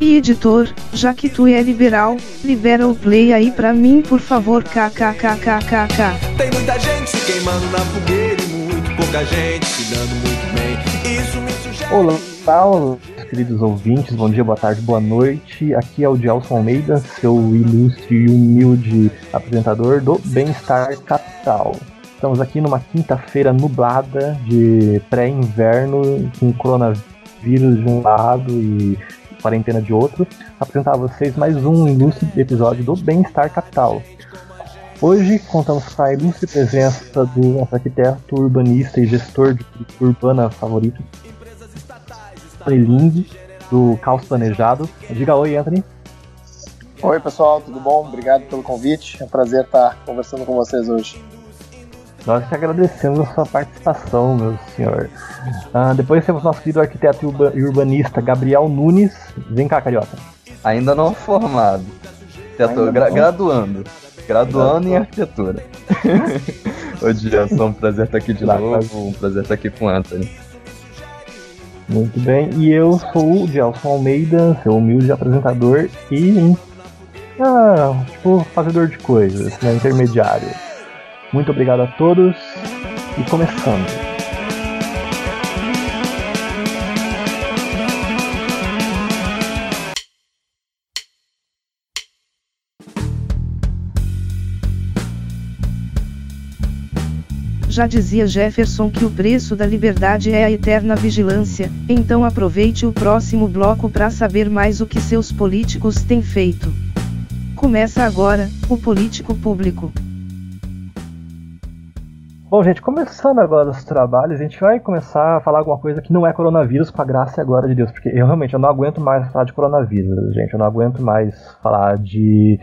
E editor, já que tu é liberal, libera o play aí pra mim por favor kkkkkk. Tem muita gente se queimando na fogueira e muito pouca gente se dando muito bem. Isso me sugere. Olá, olá, queridos ouvintes, bom dia, boa tarde, boa noite. Aqui é o Gelson Almeida, seu ilustre e humilde apresentador do Bem-Estar Capital. Estamos aqui numa quinta-feira nublada de pré-inverno, com coronavírus de um lado e quarentena de outro, apresentar a vocês mais um ilustre episódio do Bem-Estar Capital. Hoje contamos com a ilustre presença do nosso arquiteto, urbanista e gestor de urbana favorito, Anthony Lind, do Caos Planejado. Diga oi, Anthony. Oi pessoal, tudo bom? Obrigado pelo convite. É um prazer estar conversando com vocês hoje. Nós te agradecemos a sua participação, meu senhor. Ah, depois temos nosso querido arquiteto e urba- urbanista Gabriel Nunes. Vem cá, Carioca. Ainda não formado. Ainda gra- não. graduando. Graduando em arquitetura. Ô Dias, um prazer estar aqui de Lá, novo. Um prazer estar aqui com o Anthony. Muito bem. E eu sou o Gelson Almeida, seu humilde apresentador e. Ah, tipo, fazedor de coisas, né? Intermediário. Muito obrigado a todos e começando. Já dizia Jefferson que o preço da liberdade é a eterna vigilância, então aproveite o próximo bloco para saber mais o que seus políticos têm feito. Começa agora, o político público. Bom, gente, começando agora os trabalhos, a gente vai começar a falar alguma coisa que não é coronavírus, com a graça e a glória de Deus, porque eu realmente eu não aguento mais falar de coronavírus, gente, eu não aguento mais falar de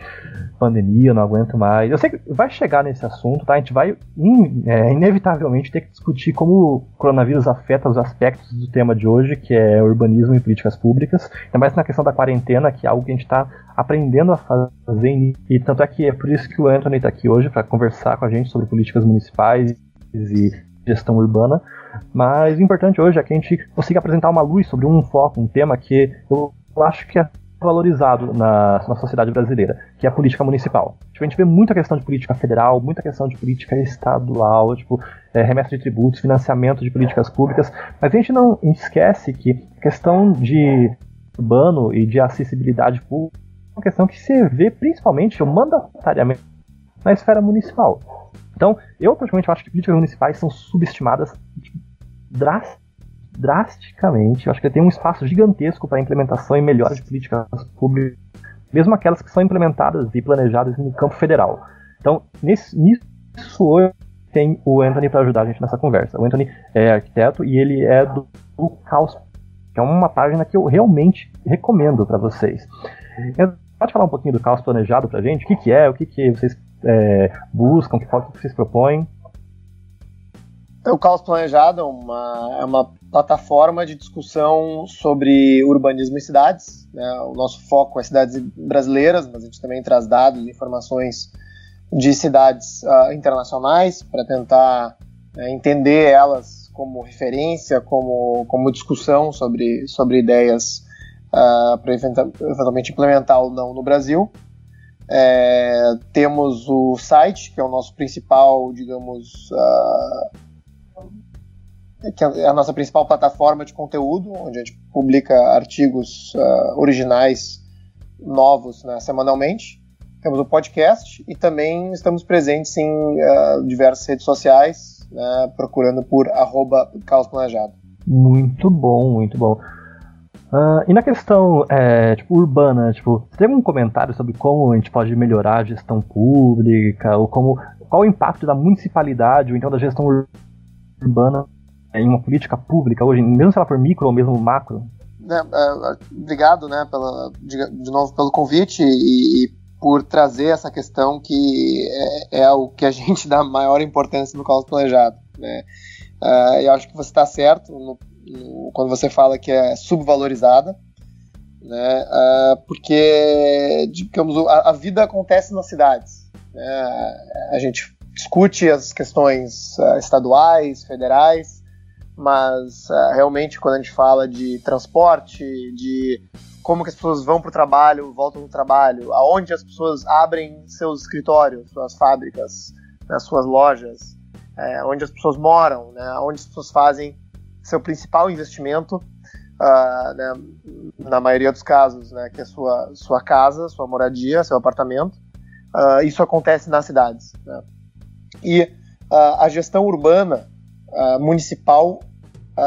pandemia, eu não aguento mais. Eu sei que vai chegar nesse assunto, tá? A gente vai in- é, inevitavelmente ter que discutir como o coronavírus afeta os aspectos do tema de hoje, que é urbanismo e políticas públicas, ainda mais na questão da quarentena, que é algo que a gente está aprendendo a fazer, e tanto é que é por isso que o Anthony está aqui hoje para conversar com a gente sobre políticas municipais e gestão urbana. Mas o importante hoje é que a gente consiga apresentar uma luz sobre um foco, um tema que eu acho que é valorizado na, na sociedade brasileira, que é a política municipal. Tipo, a gente vê muita questão de política federal, muita questão de política estadual, tipo, é, remessa de tributos, financiamento de políticas públicas, mas a gente não esquece que a questão de urbano e de acessibilidade pública é uma questão que se vê principalmente, ou mandatariamente, na esfera municipal. Então, eu praticamente acho que políticas municipais são subestimadas tipo, dras- drasticamente. Eu acho que tem um espaço gigantesco para implementação e melhora de políticas públicas, mesmo aquelas que são implementadas e planejadas no campo federal. Então, nisso hoje tem o Anthony para ajudar a gente nessa conversa. O Anthony é arquiteto e ele é do, do Caos, que é uma página que eu realmente recomendo para vocês. Pode falar um pouquinho do caos planejado pra gente? O que, que é? O que, que vocês é, buscam? O que, vocês propõem? O Caos Planejado é uma, é uma plataforma de discussão sobre urbanismo e cidades. né? O nosso foco é cidades brasileiras, mas a gente também traz dados e informações de cidades ah, internacionais para tentar né, entender elas como referência, como, como discussão sobre, sobre ideias para eventualmente implementar ou não no Brasil. É, temos o site, que é o nosso principal, digamos, ah, que é a nossa principal plataforma de conteúdo, onde a gente publica artigos ah, originais novos né, semanalmente. Temos o podcast e também estamos presentes em ah, diversas redes sociais, né, procurando por arroba Caos Planejado. Muito bom, muito bom. Ah, e na questão é, tipo, urbana, tipo, você tem algum comentário sobre como a gente pode melhorar a gestão pública, ou como, qual o impacto da municipalidade, ou então da gestão ur- urbana em uma política pública hoje, mesmo se ela for micro ou mesmo macro? né, uh, obrigado, né, pela, de, de, novo pelo convite e, e, por trazer essa questão que é, é, o que a gente dá maior importância no caos planejado. Né. Uh, eu acho que você está certo no, quando você fala que é subvalorizada, né, uh, porque digamos, a, a, vida acontece nas cidades. Né, a gente discute as questões uh, estaduais, federais, mas uh, realmente quando a gente fala de transporte, de como que as pessoas vão para o trabalho, voltam do trabalho, aonde as pessoas abrem seus escritórios, suas fábricas, né, suas lojas, é, onde as pessoas moram, né, onde as pessoas fazem seu principal investimento, uh, né, na maioria dos casos, né, que é sua sua casa, sua moradia, seu apartamento. Uh, isso acontece nas cidades. Né? E uh, a gestão urbana municipal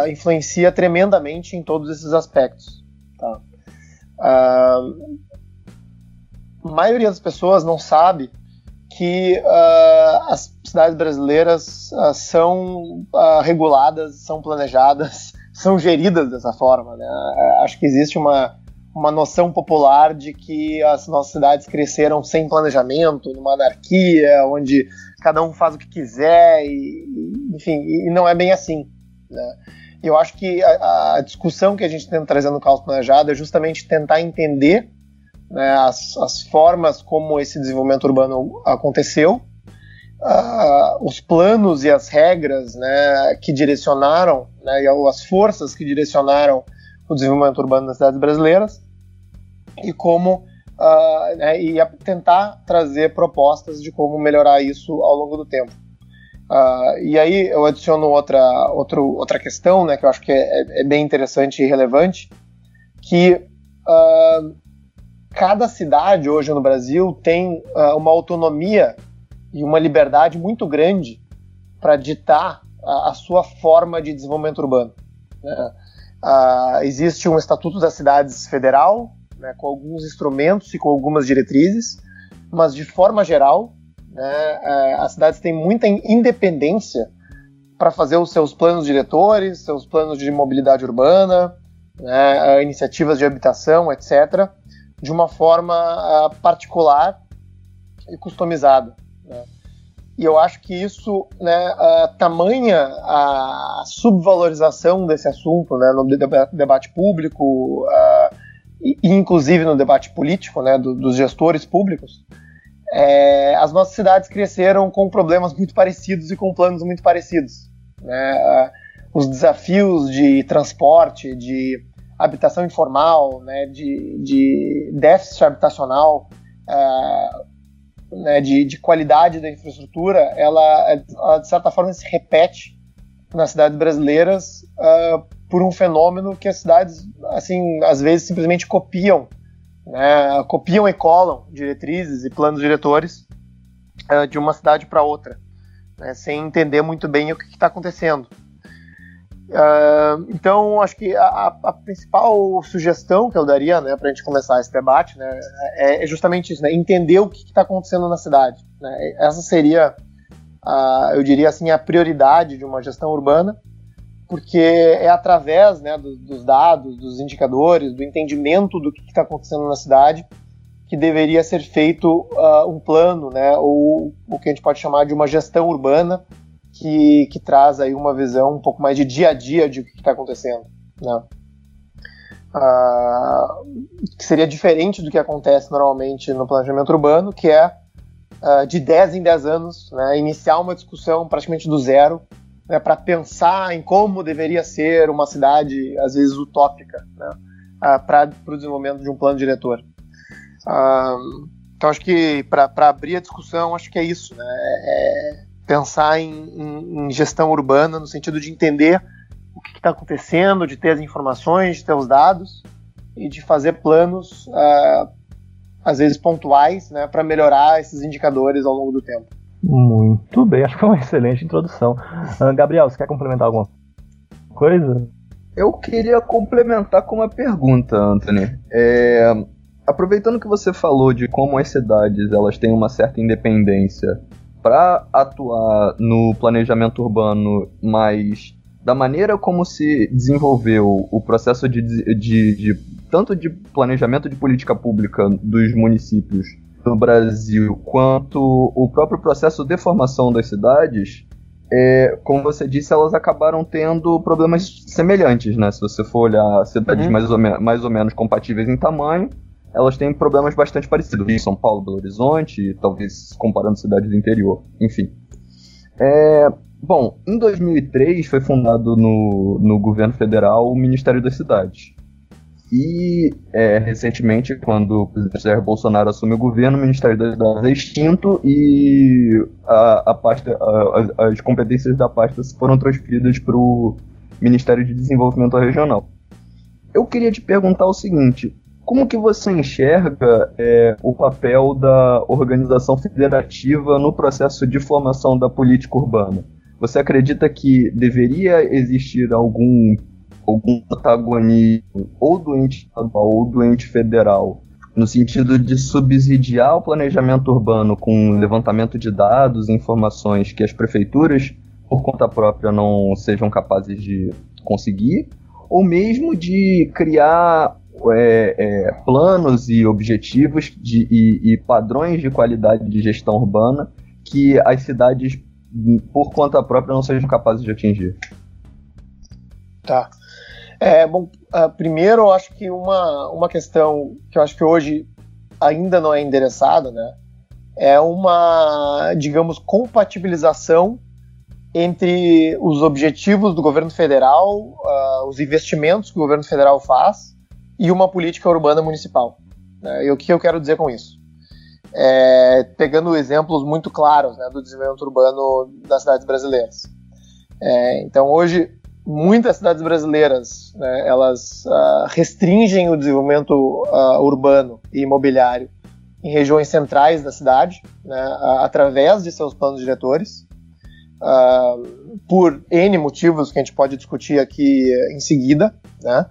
influencia tremendamente em todos esses aspectos. Tá? a maioria das pessoas não sabe que as cidades brasileiras uh, são uh, reguladas, são planejadas, são geridas dessa forma. Né? Acho que existe uma, uma noção popular de que as nossas cidades cresceram sem planejamento, numa anarquia, onde cada um faz o que quiser, e, enfim, e não é bem assim. Né? Eu acho que a, a discussão que a gente tenta trazer no caos planejado é justamente tentar entender né, as, as, formas como esse desenvolvimento urbano aconteceu, uh, os planos e as regras né, que direcionaram, né, e as forças que direcionaram o desenvolvimento urbano das cidades brasileiras, e como uh, né, e tentar trazer propostas de como melhorar isso ao longo do tempo. Uh, e aí eu adiciono outra, outro, outra questão, né, que eu acho que é, é bem interessante e relevante, que uh, cada cidade hoje no Brasil tem uh, uma autonomia e uma liberdade muito grande para ditar a, a, sua forma de desenvolvimento urbano. Né? existe um Estatuto das Cidades Federal, né, com alguns instrumentos e com algumas diretrizes, mas de forma geral né? É, as cidades têm muita independência para fazer os seus planos diretores, seus planos de mobilidade urbana, né, iniciativas de habitação, etc., de uma forma uh, particular e customizada. Né? E eu acho que isso, né, uh, tamanha a subvalorização desse assunto né, no debate público, uh, e, inclusive no debate político, né, do, dos gestores públicos, é, as nossas cidades cresceram com problemas muito parecidos e com planos muito parecidos. Né? Os desafios de transporte, de habitação informal, né? de, de déficit habitacional, é, né? de, de, qualidade da infraestrutura, ela, ela, de certa forma se repete nas cidades brasileiras uh, por um fenômeno que as cidades, assim, às vezes simplesmente copiam né, copiam e colam diretrizes e planos diretores uh, de uma cidade para outra, né, sem entender muito bem o que está acontecendo. Uh, então, acho que a, a, principal sugestão que eu daria né, para a gente começar esse debate né, é, é, justamente isso, né, entender o que está acontecendo na cidade. Né. Essa seria, eu diria assim, a prioridade de uma gestão urbana porque é através né, do, dos dados, dos indicadores, do entendimento do que está acontecendo na cidade que deveria ser feito uh, um plano, né, ou o que a gente pode chamar de uma gestão urbana que, que traz aí uma visão um pouco mais de dia a dia de o que está acontecendo, né. Uh, que seria diferente do que acontece normalmente no planejamento urbano, que é uh, de 10 em 10 anos, né, iniciar uma discussão praticamente do zero né, para pensar em como deveria ser uma cidade, às vezes utópica, né, para o desenvolvimento de um plano diretor. Ah, então, acho que para abrir a discussão, acho que é isso, né, é pensar em, em, em gestão urbana no sentido de entender o que está acontecendo, de ter as informações, de ter os dados e de fazer planos, uh, às vezes pontuais, né, para melhorar esses indicadores ao longo do tempo. Muito bem, acho que foi uma excelente introdução. Uh, Gabriel, você quer complementar alguma coisa? Eu queria complementar com uma pergunta, Anthony. É, aproveitando que você falou de como as cidades elas têm uma certa independência para atuar no planejamento urbano mais da maneira como se desenvolveu o processo de, de, de tanto de planejamento de política pública dos municípios no Brasil, quanto o próprio processo de formação das cidades, é, como você disse, elas acabaram tendo problemas semelhantes, né? Se você for olhar cidades uhum. mais, ou mais ou menos compatíveis em tamanho, elas têm problemas bastante parecidos. Em São Paulo, Belo Horizonte, talvez comparando cidades do interior, enfim. É, bom, em 2003 foi fundado no, no governo federal o Ministério das Cidades. E é, recentemente, quando o presidente Jair Bolsonaro assumiu o governo, o Ministério das Cidades é extinto e a, a pasta, a, as competências da pasta foram transferidas para o Ministério de Desenvolvimento Regional. Eu queria te perguntar o seguinte: como que você enxerga é, o papel da organização federativa no processo de formação da política urbana? Você acredita que deveria existir algum algum protagonismo ou do ente estadual ou do ente federal no sentido de subsidiar o planejamento urbano com levantamento de dados e informações que as prefeituras, por conta própria, não sejam capazes de conseguir, ou mesmo de criar é, é, planos e objetivos de, e, e padrões de qualidade de gestão urbana que as cidades, por conta própria, não sejam capazes de atingir. Tá. É, bom, uh, primeiro eu acho que uma, uma questão que eu acho que hoje ainda não é endereçada, né, é uma, digamos, compatibilização entre os objetivos do governo federal, uh, os investimentos que o governo federal faz e uma política urbana municipal. Né? E o que eu quero dizer com isso? É, pegando exemplos muito claros né, do desenvolvimento urbano das cidades brasileiras. É, então, hoje, muitas cidades brasileiras né, elas uh, restringem o desenvolvimento uh, urbano e imobiliário em regiões centrais da cidade, né, uh, através de seus planos diretores, por N motivos que a gente pode discutir aqui em seguida, né,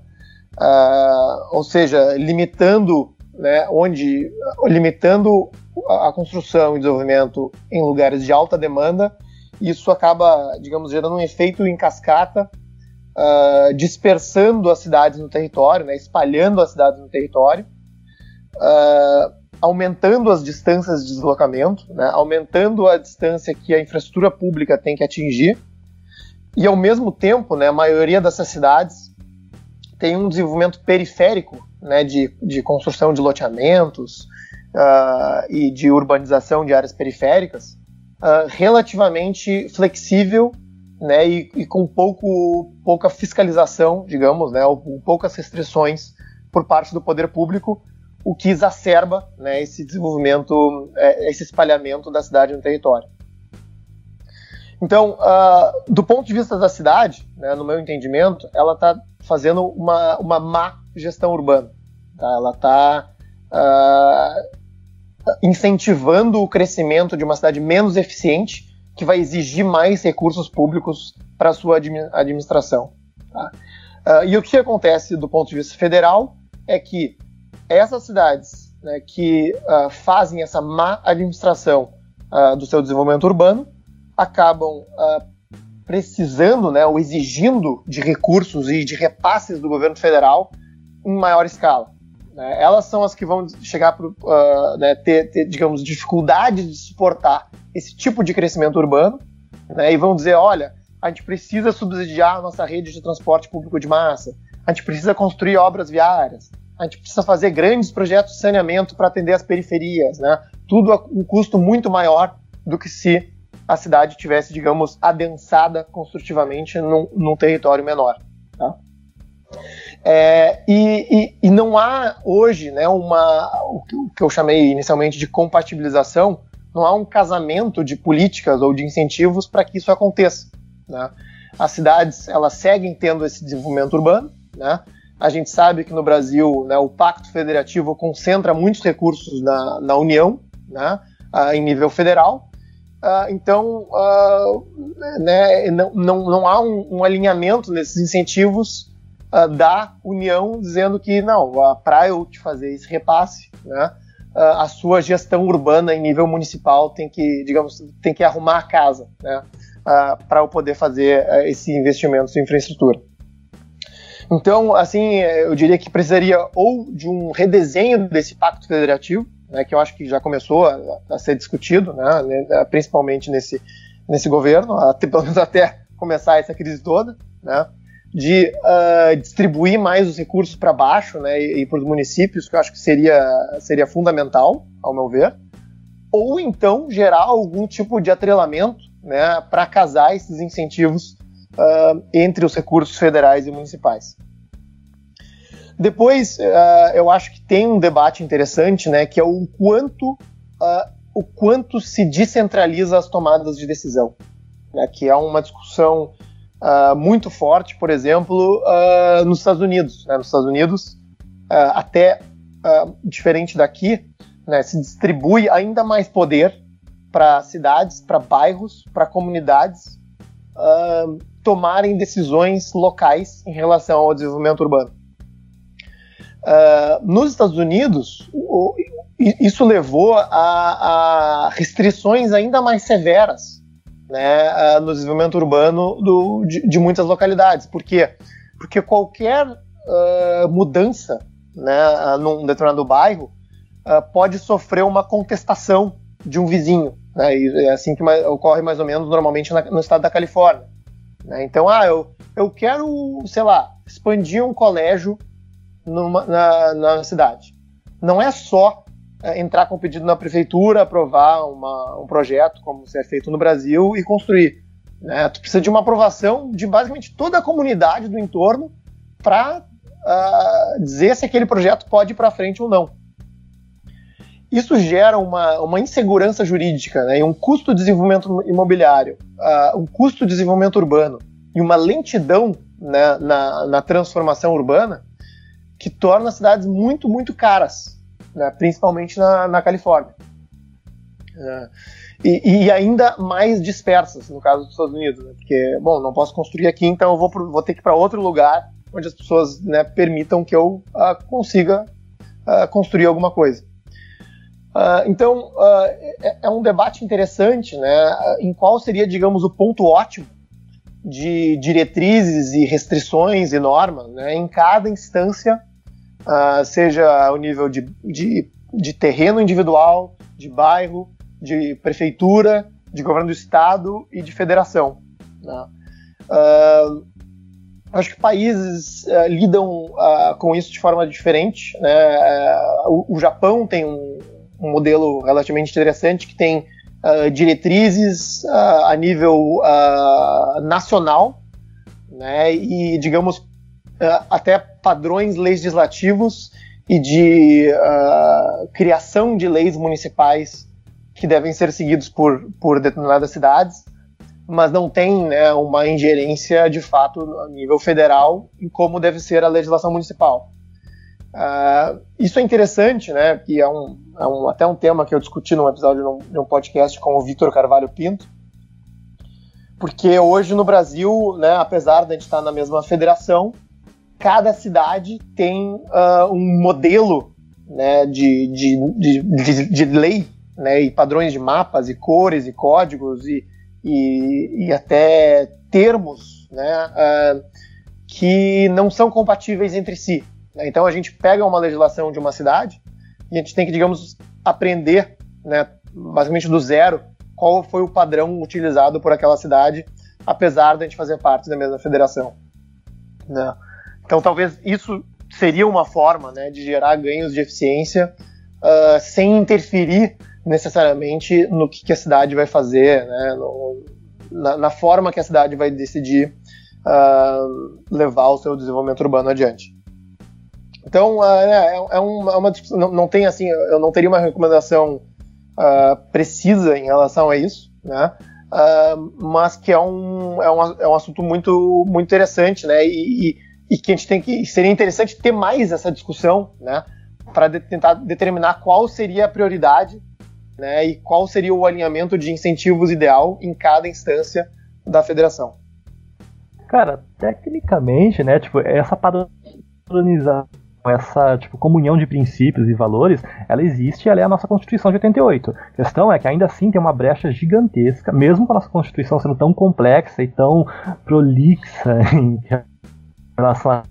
ou seja, limitando né, onde limitando a construção e desenvolvimento em lugares de alta demanda isso acaba, digamos, gerando um efeito em cascata uh, dispersando as cidades no território, né, espalhando as cidades no território, uh, aumentando as distâncias de deslocamento, né, aumentando a distância que a infraestrutura pública tem que atingir, e ao mesmo tempo, né, a maioria dessas cidades tem um desenvolvimento periférico né, de, de construção de loteamentos uh, e de urbanização de áreas periféricas uh, relativamente flexível né, e, e, com pouco, pouca fiscalização, digamos, né, ou, poucas restrições por parte do poder público, o que exacerba né, esse desenvolvimento, é, esse espalhamento da cidade no território. Então, uh, do ponto de vista da cidade, né, no meu entendimento, ela está fazendo uma, uma má gestão urbana. Tá? Ela está uh, ah, incentivando o crescimento de uma cidade menos eficiente que vai exigir mais recursos públicos para a sua administração. Tá? Uh, e o que acontece do ponto de vista federal é que essas cidades né, que uh, fazem essa má administração do seu desenvolvimento urbano acabam precisando né, ou exigindo de recursos e de repasses do governo federal em maior escala. Né? Elas são as que vão chegar para né, ter, ter, digamos, dificuldade de suportar esse tipo de crescimento urbano, né, e vão dizer, olha, a gente precisa subsidiar a nossa rede de transporte público de massa, a gente precisa construir obras viárias, a gente precisa fazer grandes projetos de saneamento para atender as periferias, né? Tudo a um custo muito maior do que se a cidade tivesse, digamos, adensada construtivamente num, num território menor. Tá? É, e, e, e, não há hoje né, uma, o que eu chamei inicialmente de compatibilização não há um casamento de políticas ou de incentivos para que isso aconteça. Né? As cidades elas seguem tendo esse desenvolvimento urbano. Né? A gente sabe que no Brasil né, o Pacto Federativo concentra muitos recursos na, na União, né, em nível federal. Uh, então, uh, né, não, não, não há um, um alinhamento nesses incentivos da União dizendo que não, para eu te fazer esse repasse, né, a sua gestão urbana em nível municipal tem que, digamos, tem que arrumar a casa, né? uh, para eu poder fazer uh, esse investimento em infraestrutura. Então, assim, eu diria que precisaria ou de um redesenho desse pacto federativo, né, que eu acho que já começou a, a ser discutido, né, né principalmente nesse, nesse governo, até, pelo menos até começar essa crise toda, né, de uh, distribuir mais os recursos para baixo né, e, e para os municípios, que eu acho que seria, seria fundamental, ao meu ver, ou então gerar algum tipo de atrelamento né, para casar esses incentivos uh, entre os recursos federais e municipais. Depois, uh, eu acho que tem um debate interessante, né, que é o quanto, uh, o quanto se descentraliza as tomadas de decisão, né, que é uma discussão uh, muito forte, por exemplo, nos Estados Unidos. Né, nos Estados Unidos, até diferente daqui, né, se distribui ainda mais poder para cidades, para bairros, para comunidades tomarem decisões locais em relação ao desenvolvimento urbano. Uh, nos Estados Unidos, o, isso levou a, a, restrições ainda mais severas né, uh, no desenvolvimento urbano do, de, de, muitas localidades. Por quê? Porque qualquer uh, mudança né, num determinado bairro pode sofrer uma contestação de um vizinho. Né, é assim que ocorre mais ou menos normalmente na, no estado da Califórnia. Né? Então, ah, eu, eu quero, sei lá, expandir um colégio numa, na, na cidade. Não é só é, entrar com pedido na prefeitura, aprovar uma, um projeto, como é feito no Brasil, e construir. Né? Tu precisa de uma aprovação de basicamente toda a comunidade do entorno para uh, ah, dizer se aquele projeto pode ir para frente ou não. Isso gera uma, uma insegurança jurídica né, e um custo de desenvolvimento imobiliário, uh, um custo de desenvolvimento urbano e uma lentidão né, na, na transformação urbana que torna as cidades muito, muito caras, né? principalmente na, na Califórnia. É. E, e, ainda mais dispersas, no caso dos Estados Unidos, né? porque, bom, não posso construir aqui, então eu vou, pro, vou ter que ir para outro lugar onde as pessoas né, permitam que eu uh, consiga uh, construir alguma coisa. Uh, então, é, é, um debate interessante, né, em qual seria, digamos, o ponto ótimo de diretrizes e restrições e normas né, em cada instância uh, seja ao nível de, de, de, terreno individual, de bairro, de prefeitura, de governo do estado e de federação. Né? Uh, acho que países uh, lidam com isso de forma diferente. Né? O, o, Japão tem um, um, modelo relativamente interessante que tem diretrizes a nível nacional né? e, digamos, uh, até padrões legislativos e de uh, criação de leis municipais que devem ser seguidos por, por determinadas cidades, mas não tem né, uma ingerência de fato a nível federal em como deve ser a legislação municipal. Uh, isso é interessante, né? Que é, um, é um, até um tema que eu discuti num episódio de um, de um podcast com o Vitor Carvalho Pinto, porque hoje no Brasil, né, apesar de a gente estar na mesma federação, cada cidade tem uh, um modelo né, de, de, de, de, lei né, e padrões de mapas e cores e códigos e, e, e até termos né, uh, que não são compatíveis entre si. Né? Então a gente pega uma legislação de uma cidade e a gente tem que, digamos, aprender, né, basicamente do zero, qual foi o padrão utilizado por aquela cidade, apesar de a gente fazer parte da mesma federação. Né? Então, talvez isso seria uma forma né, de gerar ganhos de eficiência uh, sem interferir necessariamente no que, que a cidade vai fazer, né, no, na, na, forma que a cidade vai decidir uh, levar o seu desenvolvimento urbano adiante. Então, uh, é, é, uma, é uma não, não, tem assim, eu não teria uma recomendação precisa em relação a isso, né? mas que é um, é um, é um assunto muito, muito interessante, né? E, e e que a gente tem que seria interessante ter mais essa discussão, né, para de, tentar determinar qual seria a prioridade, né, e qual seria o alinhamento de incentivos ideal em cada instância da federação. Cara, tecnicamente, né, tipo, essa padronização essa tipo, comunhão de princípios e valores, ela existe e ela é a nossa Constituição de 88. A questão é que ainda assim tem uma brecha gigantesca, mesmo com a nossa Constituição sendo tão complexa e tão prolixa em relação a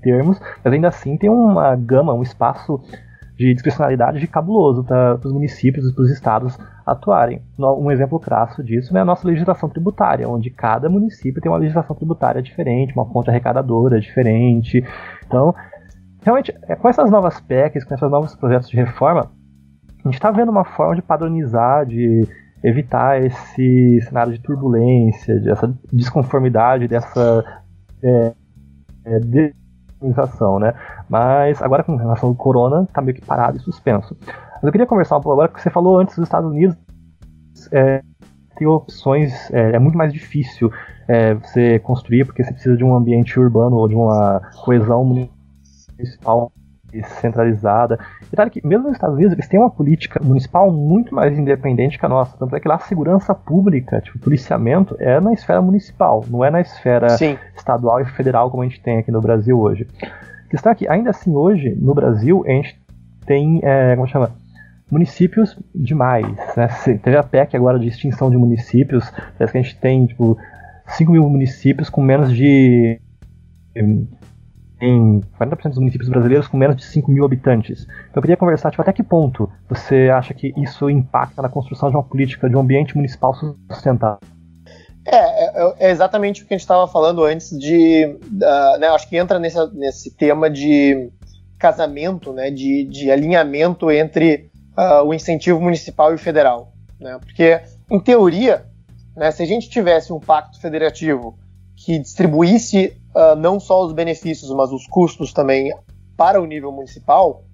termos, mas ainda assim tem uma gama, um espaço de discricionalidade de cabuloso para os municípios e para os estados atuarem. Um exemplo crasso disso é a nossa legislação tributária, onde cada município tem uma legislação tributária diferente, uma fonte arrecadadora diferente. Então, realmente, é, com essas novas PECs, com esses novos projetos de reforma, a gente está vendo uma forma de padronizar, de evitar esse cenário de turbulência, dessa desconformidade, dessa é, é, né? Mas agora com relação ao corona, está meio que parado e suspenso. Mas eu queria conversar um pouco agora, que você falou antes dos Estados Unidos, é, tem opções, é, é, muito mais difícil é, você construir, porque você precisa de um ambiente urbano ou de uma coesão municipal centralizada. E claro que mesmo nos Estados Unidos eles têm uma política municipal muito mais independente que a nossa. Tanto é que lá a segurança pública, tipo, policiamento, é na esfera municipal, não é na esfera Sim. estadual e federal como a gente tem aqui no Brasil hoje. A questão é que, ainda assim, hoje, no Brasil, a gente tem, é, como chama? Municípios demais, né? Teve a PEC agora de extinção de municípios, parece que a gente tem, tipo, 5 mil municípios com menos de em 40% dos municípios brasileiros com menos de 5 mil habitantes. Então eu queria conversar, tipo, até que ponto você acha que isso impacta na construção de uma política de um ambiente municipal sustentável? É, é, é exatamente o que a gente estava falando antes de, uh, né, acho que entra nesse, nesse tema de casamento, né, de, de alinhamento entre uh, o incentivo municipal e o federal, né, porque em teoria, né, se a gente tivesse um pacto federativo que distribuísse uh, não só os benefícios, mas os custos também para o nível municipal,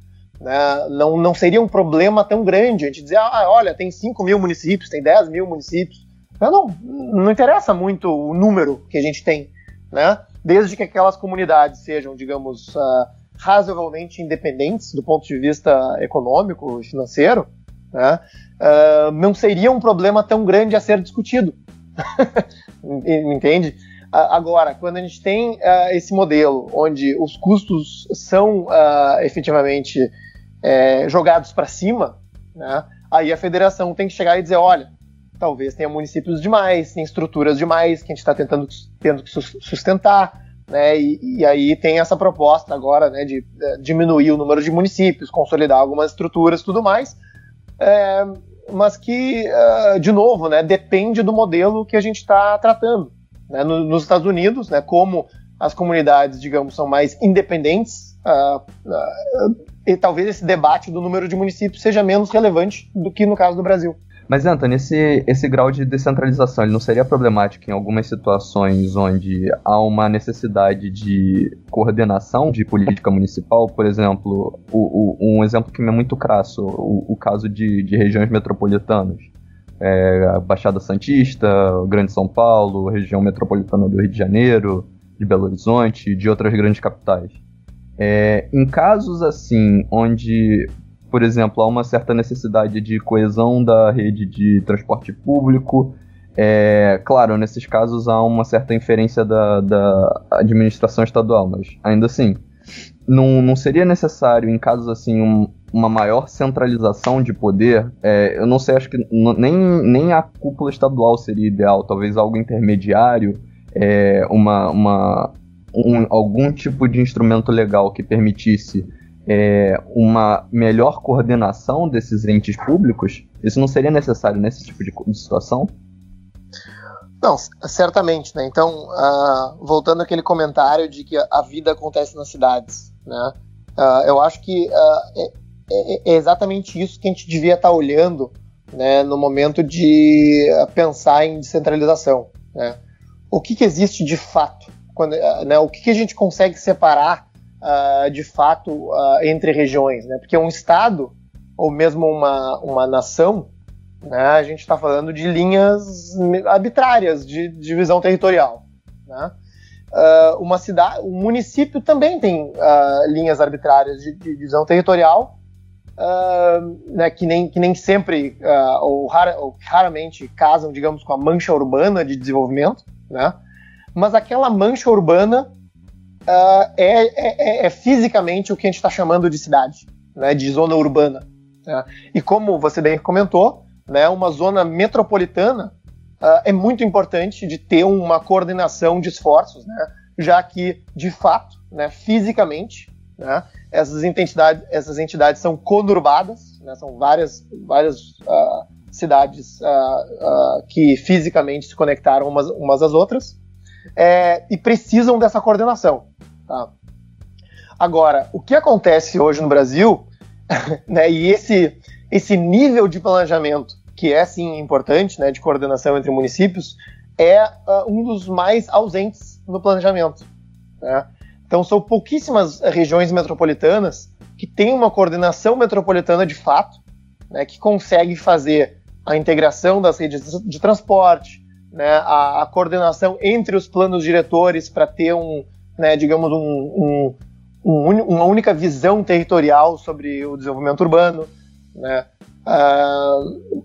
né, não, não seria um problema tão grande a gente dizer, ah, olha, tem 5 mil municípios, tem 10 mil municípios. Não, não interessa muito o número que a gente tem, né? Desde que aquelas comunidades sejam, digamos, uh, razoavelmente independentes do ponto de vista econômico e financeiro, né? Uh, não seria um problema tão grande a ser discutido. Entende? Agora, quando a gente tem uh, esse modelo onde os custos são uh, efetivamente é, jogados para cima, né, aí a federação tem que chegar e dizer: olha, talvez tenha municípios demais, tem estruturas demais que a gente está tentando tendo que sustentar. Né, e, e, aí tem essa proposta agora né, de, de diminuir o número de municípios, consolidar algumas estruturas tudo mais. É, mas que, uh, de novo, né, depende do modelo que a gente está tratando. Né? No, nos Estados Unidos, né, como as comunidades, digamos, são mais independentes, uh, uh, e talvez esse debate do número de municípios seja menos relevante do que no caso do Brasil. Mas, Anthony, esse, esse grau de descentralização ele não seria problemático em algumas situações onde há uma necessidade de coordenação de política municipal? Por exemplo, o, o, um exemplo que me é muito crasso, o, o caso de, de regiões metropolitanas é, Baixada Santista, Grande São Paulo, região metropolitana do Rio de Janeiro, de Belo Horizonte, de outras grandes capitais. É, em casos assim, onde, por exemplo, há uma certa necessidade de coesão da rede de transporte público, é, claro, nesses casos há uma certa inferência da, da administração estadual, mas ainda assim, não, não seria necessário, em casos assim, um, uma maior centralização de poder, é, eu não sei, acho que nem, nem a cúpula estadual seria ideal, talvez algo intermediário, é, uma, uma, um, algum tipo de instrumento legal que permitisse é, uma melhor coordenação desses entes públicos, isso não seria necessário nesse tipo de, de situação? Não, certamente, né? Então, uh, voltando àquele comentário de que a vida acontece nas cidades, né? Uh, eu acho que uh, é, é, exatamente isso que a gente devia estar tá olhando né, no momento de pensar em descentralização. Né? O que, que existe de fato? Quando, eh, né, o que, que a gente consegue separar uh, de fato uh, entre regiões? Né? Porque um Estado, ou mesmo uma, uma nação, né, a gente está falando de linhas arbitrárias de divisão territorial. Né? Uh, uma cidade, um município também tem linhas arbitrárias de divisão territorial, uh, né, que, nem, que nem sempre uh, ou, rara, ou, raramente casam, digamos, com a mancha urbana de desenvolvimento, né? Mas aquela mancha urbana uh, é, é, é, fisicamente o que a gente está chamando de cidade, né, de zona urbana. Né? E como você bem comentou, né, uma zona metropolitana uh, é muito importante de ter uma coordenação de esforços, né, já que, de fato, né, fisicamente, né, essas, entidades, essas entidades são conurbadas, né, são várias, várias uh, cidades que fisicamente se conectaram umas, umas às outras, é, e precisam dessa coordenação. Tá? Agora, o que acontece hoje no Brasil, né, e esse, esse nível de planejamento, que é sim importante, né, de coordenação entre municípios, é uh, um dos mais ausentes no planejamento. Né? Então, são pouquíssimas regiões metropolitanas que têm uma coordenação metropolitana de fato, né, que consegue fazer a integração das redes de transporte, né, a, a, coordenação entre os planos diretores para ter um, né, digamos, um, um, um, uma única visão territorial sobre o desenvolvimento urbano. Né. Uh,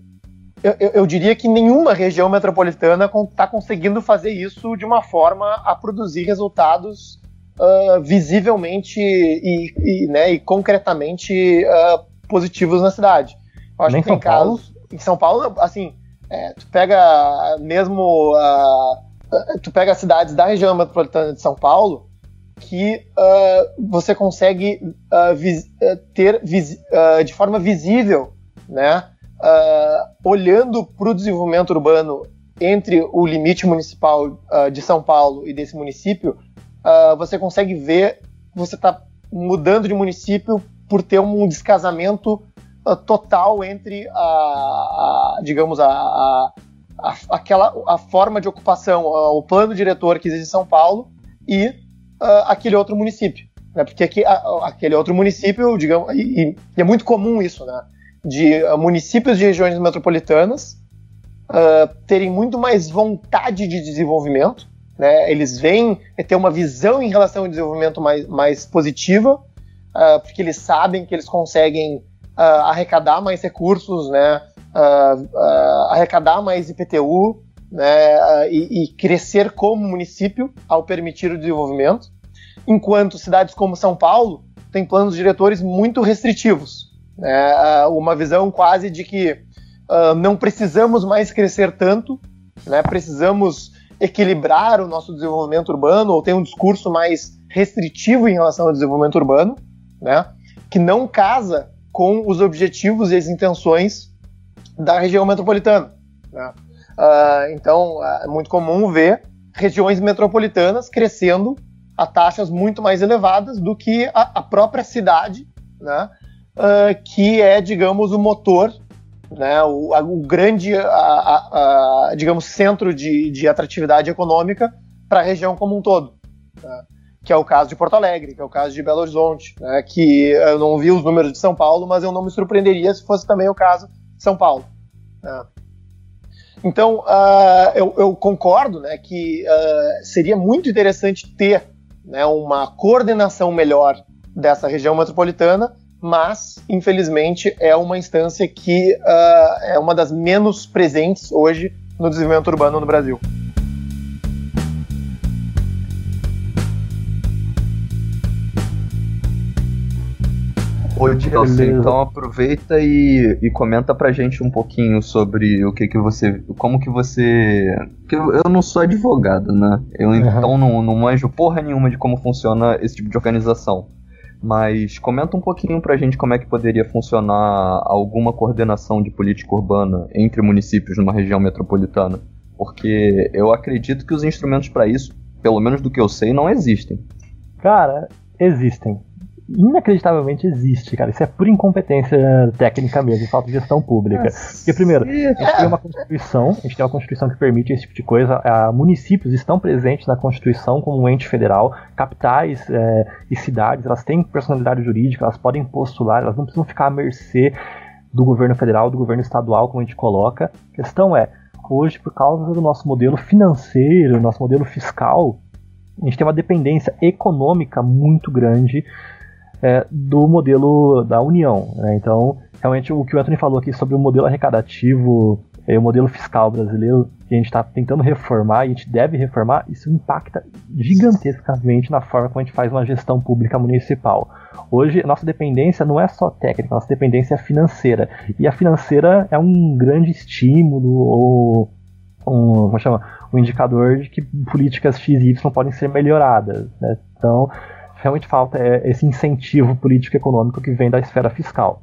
eu, eu, diria que nenhuma região metropolitana está conseguindo fazer isso de uma forma a produzir resultados uh, visivelmente e, e, né, e concretamente uh, positivos na cidade. Eu acho Nem que tem São casos. Paulo? Em São Paulo, assim, é, tu pega mesmo. Uh, tu pega cidades da região metropolitana de São Paulo que uh, você consegue uh, vis, ter vis, de forma visível, né, olhando para o desenvolvimento urbano entre o limite municipal de São Paulo e desse município, você consegue ver você está mudando de município por ter um descasamento total entre a, a digamos, a, a, a, aquela, a forma de ocupação, o plano diretor que existe em São Paulo e uh, aquele outro município. Né? Porque aqui, aquele outro município, digamos, e, e, é muito comum isso, né? De uh, municípios de regiões metropolitanas uh, terem muito mais vontade de desenvolvimento, né? Eles vêm ter uma visão em relação ao desenvolvimento mais, mais positiva, porque eles sabem que eles conseguem uh, arrecadar mais recursos, né, uh, uh, arrecadar mais IPTU, né, e, e, crescer como município ao permitir o desenvolvimento, enquanto cidades como São Paulo têm planos diretores muito restritivos, né, uma visão quase de que não precisamos mais crescer tanto, né, precisamos equilibrar o nosso desenvolvimento urbano ou ter um discurso mais restritivo em relação ao desenvolvimento urbano, né, que não casa com os objetivos e as intenções da região metropolitana. Né? Uh, então, é muito comum ver regiões metropolitanas crescendo a taxas muito mais elevadas do que a, a própria cidade, né? Uh, que é, digamos, o motor, né? o, a, o grande, a, digamos, centro de, de atratividade econômica para a região como um todo. Né? que é o caso de Porto Alegre, que é o caso de Belo Horizonte, né, que eu não vi os números de São Paulo, mas eu não me surpreenderia se fosse também o caso de São Paulo. Né. Então, uh, eu, eu, concordo né, que uh, seria muito interessante ter né, uma coordenação melhor dessa região metropolitana, mas, infelizmente, é uma instância que uh, é uma das menos presentes hoje no desenvolvimento urbano no Brasil. Ô, Dilson, então aproveita e, e comenta pra gente um pouquinho sobre o que que você. Como que você. Que eu, eu não sou advogado, né? Eu uhum. então não, não manjo porra nenhuma de como funciona esse tipo de organização. Mas comenta um pouquinho pra gente como é que poderia funcionar alguma coordenação de política urbana entre municípios numa região metropolitana. Porque eu acredito que os instrumentos para isso, pelo menos do que eu sei, não existem. Cara, existem inacreditavelmente existe, cara. Isso é pura incompetência técnica mesmo, falta de gestão pública. Porque, primeiro, a gente tem uma Constituição, a gente tem uma Constituição que permite esse tipo de coisa. A, municípios estão presentes na Constituição como um ente federal, capitais é, e cidades, elas têm personalidade jurídica, elas podem postular, elas não precisam ficar à mercê do governo federal, do governo estadual, como a gente coloca. A questão é, hoje, por causa do nosso modelo financeiro, nosso modelo fiscal, a gente tem uma dependência econômica muito grande é, do modelo da União. Né? Então, realmente, o que o Anthony falou aqui sobre o modelo arrecadativo é, o modelo fiscal brasileiro que a gente está tentando reformar e a gente deve reformar, isso impacta gigantescamente na forma como a gente faz uma gestão pública municipal. Hoje, nossa dependência não é só técnica, nossa dependência é financeira. E a financeira é um grande estímulo ou um, como chama, um indicador de que políticas X e Y podem ser melhoradas. Né? Então, realmente falta é, esse incentivo político-econômico que vem da esfera fiscal.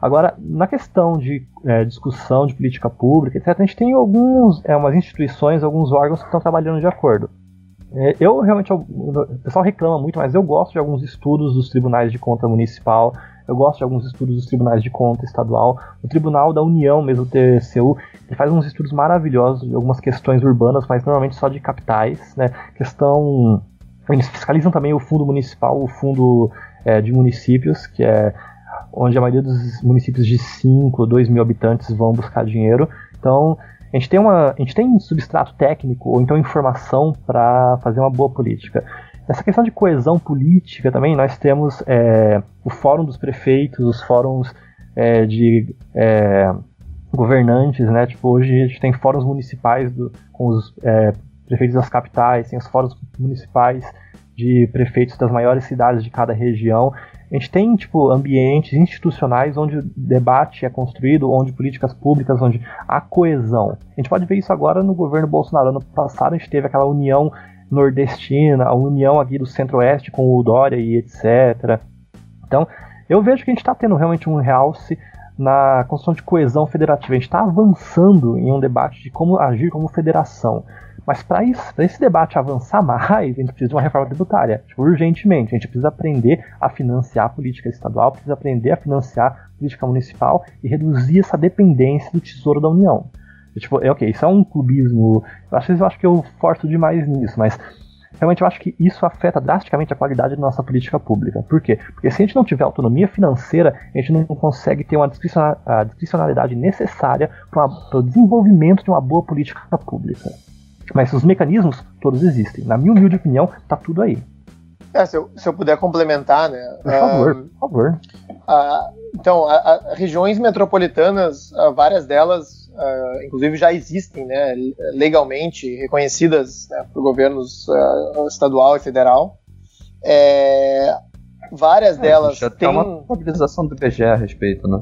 Agora, na questão de é, discussão de política pública, etc., a gente tem algumas é, umas instituições, alguns órgãos que estão trabalhando de acordo. É, eu realmente, o pessoal reclama muito, mas eu gosto de alguns estudos dos tribunais de conta municipal, eu gosto de alguns estudos dos tribunais de conta estadual. O Tribunal da União, mesmo o TCU, ele faz uns estudos maravilhosos de algumas questões urbanas, mas normalmente só de capitais, né? Questão. Eles fiscalizam também o fundo municipal, o fundo é, de municípios, que é onde a maioria dos municípios de 5 ou 2 mil habitantes vão buscar dinheiro. Então, a gente tem, uma, a gente tem substrato técnico ou então informação para fazer uma boa política. Essa questão de coesão política também, nós temos é, o Fórum dos Prefeitos, os fóruns é, de é, governantes, né? Tipo, hoje a gente tem fóruns municipais do, com os é, prefeitos das capitais, tem os fóruns municipais de prefeitos das maiores cidades de cada região. A gente tem, tipo, ambientes institucionais onde o debate é construído, onde políticas públicas, onde há coesão. A gente pode ver isso agora no governo Bolsonaro. Ano passado a gente teve aquela união nordestina, a união aqui do centro-oeste com o Dória e etc. Então, eu vejo que a gente está tendo realmente um realce na construção de coesão federativa. A gente está avançando em um debate de como agir como federação. Mas para esse debate avançar mais, a gente precisa de uma reforma tributária, tipo, urgentemente. A gente precisa aprender a financiar a política estadual, precisa aprender a financiar a política municipal e reduzir essa dependência do Tesouro da União. E, tipo, é ok, isso é um clubismo. Às vezes eu acho que eu forço demais nisso, mas realmente eu acho que isso afeta drasticamente a qualidade da nossa política pública. Por quê? Porque se a gente não tiver autonomia financeira, a gente não consegue ter uma discricionalidade necessária para o desenvolvimento de uma boa política pública. Mas os mecanismos todos existem. Na minha humilde opinião, tá tudo aí. É, se, eu, se eu puder complementar, né? Por favor, um, por favor. Uh, então, a, a, regiões metropolitanas, uh, várias delas, inclusive, já existem, né? Legalmente reconhecidas né, por governos estadual e federal. É, várias é, delas já têm uma mobilização do IBGE a respeito, né?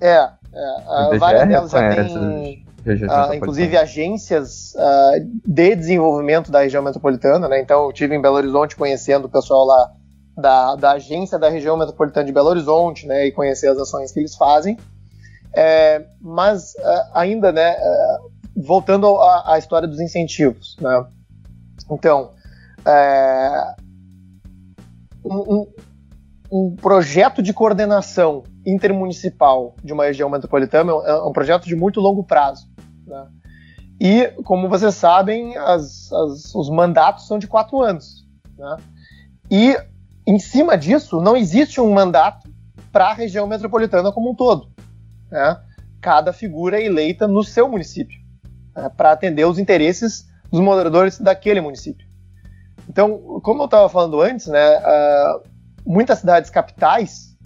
É, é várias delas já têm Uh, inclusive agências uh, de desenvolvimento da região metropolitana, né? Então eu tive em Belo Horizonte conhecendo o pessoal lá da, da agência da região metropolitana de Belo Horizonte, né? E conhecer as ações que eles fazem. É, mas uh, ainda, né? voltando à, à, história dos incentivos, né? Então, é, um, um, um projeto de coordenação intermunicipal de uma região metropolitana é um projeto de muito longo prazo. Né? E, como vocês sabem, as, as, os mandatos são de quatro anos. Né? E, em cima disso, não existe um mandato para a região metropolitana como um todo. Né? Cada figura é eleita no seu município, né? para atender os interesses dos moradores daquele município. Então, como eu estava falando antes, né, uh, muitas cidades capitais,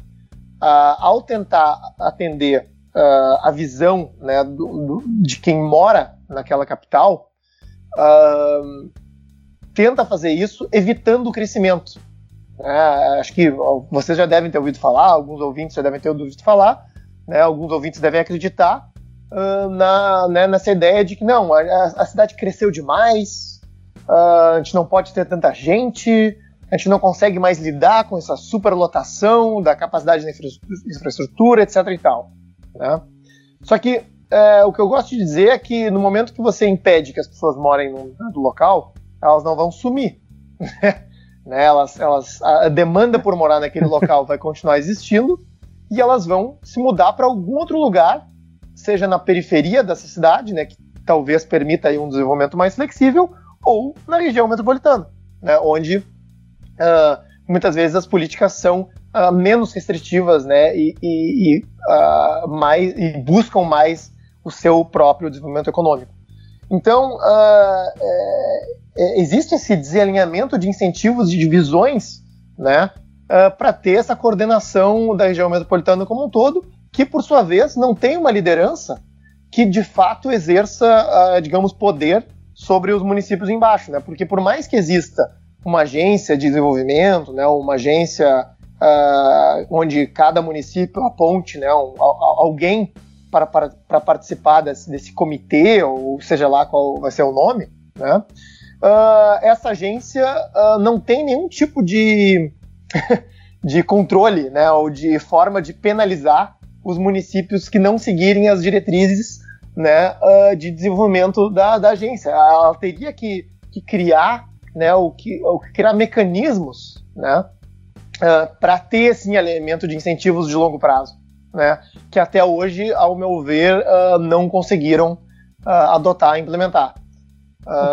uh, ao tentar atender uh, a visão né, do, do, de quem mora naquela capital, uh, tenta fazer isso evitando o crescimento. É, acho que vocês já devem ter ouvido falar, alguns ouvintes já devem ter ouvido falar, né, alguns ouvintes devem acreditar uh, na, né, nessa ideia de que não, a, a cidade cresceu demais, a gente não pode ter tanta gente, a gente não consegue mais lidar com essa superlotação da capacidade da infraestrutura, etc. e tal. Né? Só que é, o que eu gosto de dizer é que no momento que você impede que as pessoas morem no, no local, elas não vão sumir. né? elas, elas, a demanda por morar naquele local vai continuar existindo e elas vão se mudar para algum outro lugar, seja na periferia dessa cidade, né, que talvez permita aí um desenvolvimento mais flexível, ou na região metropolitana, né, onde uh, muitas vezes as políticas são uh, menos restritivas, né, e, e, e uh, mais e buscam mais o seu próprio desenvolvimento econômico. Então uh, é, existe esse desalinhamento de incentivos e divisões, né, para ter essa coordenação da região metropolitana como um todo, que por sua vez não tem uma liderança que de fato exerça, uh, digamos, poder sobre os municípios embaixo, né? Porque por mais que exista uma agência de desenvolvimento, né, uma agência uh, onde cada município aponte né, um, alguém para, para, para participar desse, desse, comitê, ou seja lá qual vai ser o nome, né, uh, essa agência uh, não tem nenhum tipo de, de controle né, ou de forma de penalizar os municípios que não seguirem as diretrizes né, de desenvolvimento da, da agência. Ela teria que, que criar né, o que, criar mecanismos né, uh, ah, para ter assim, elemento de incentivos de longo prazo, né? Que até hoje, ao meu ver, uh, não conseguiram uh, adotar e implementar.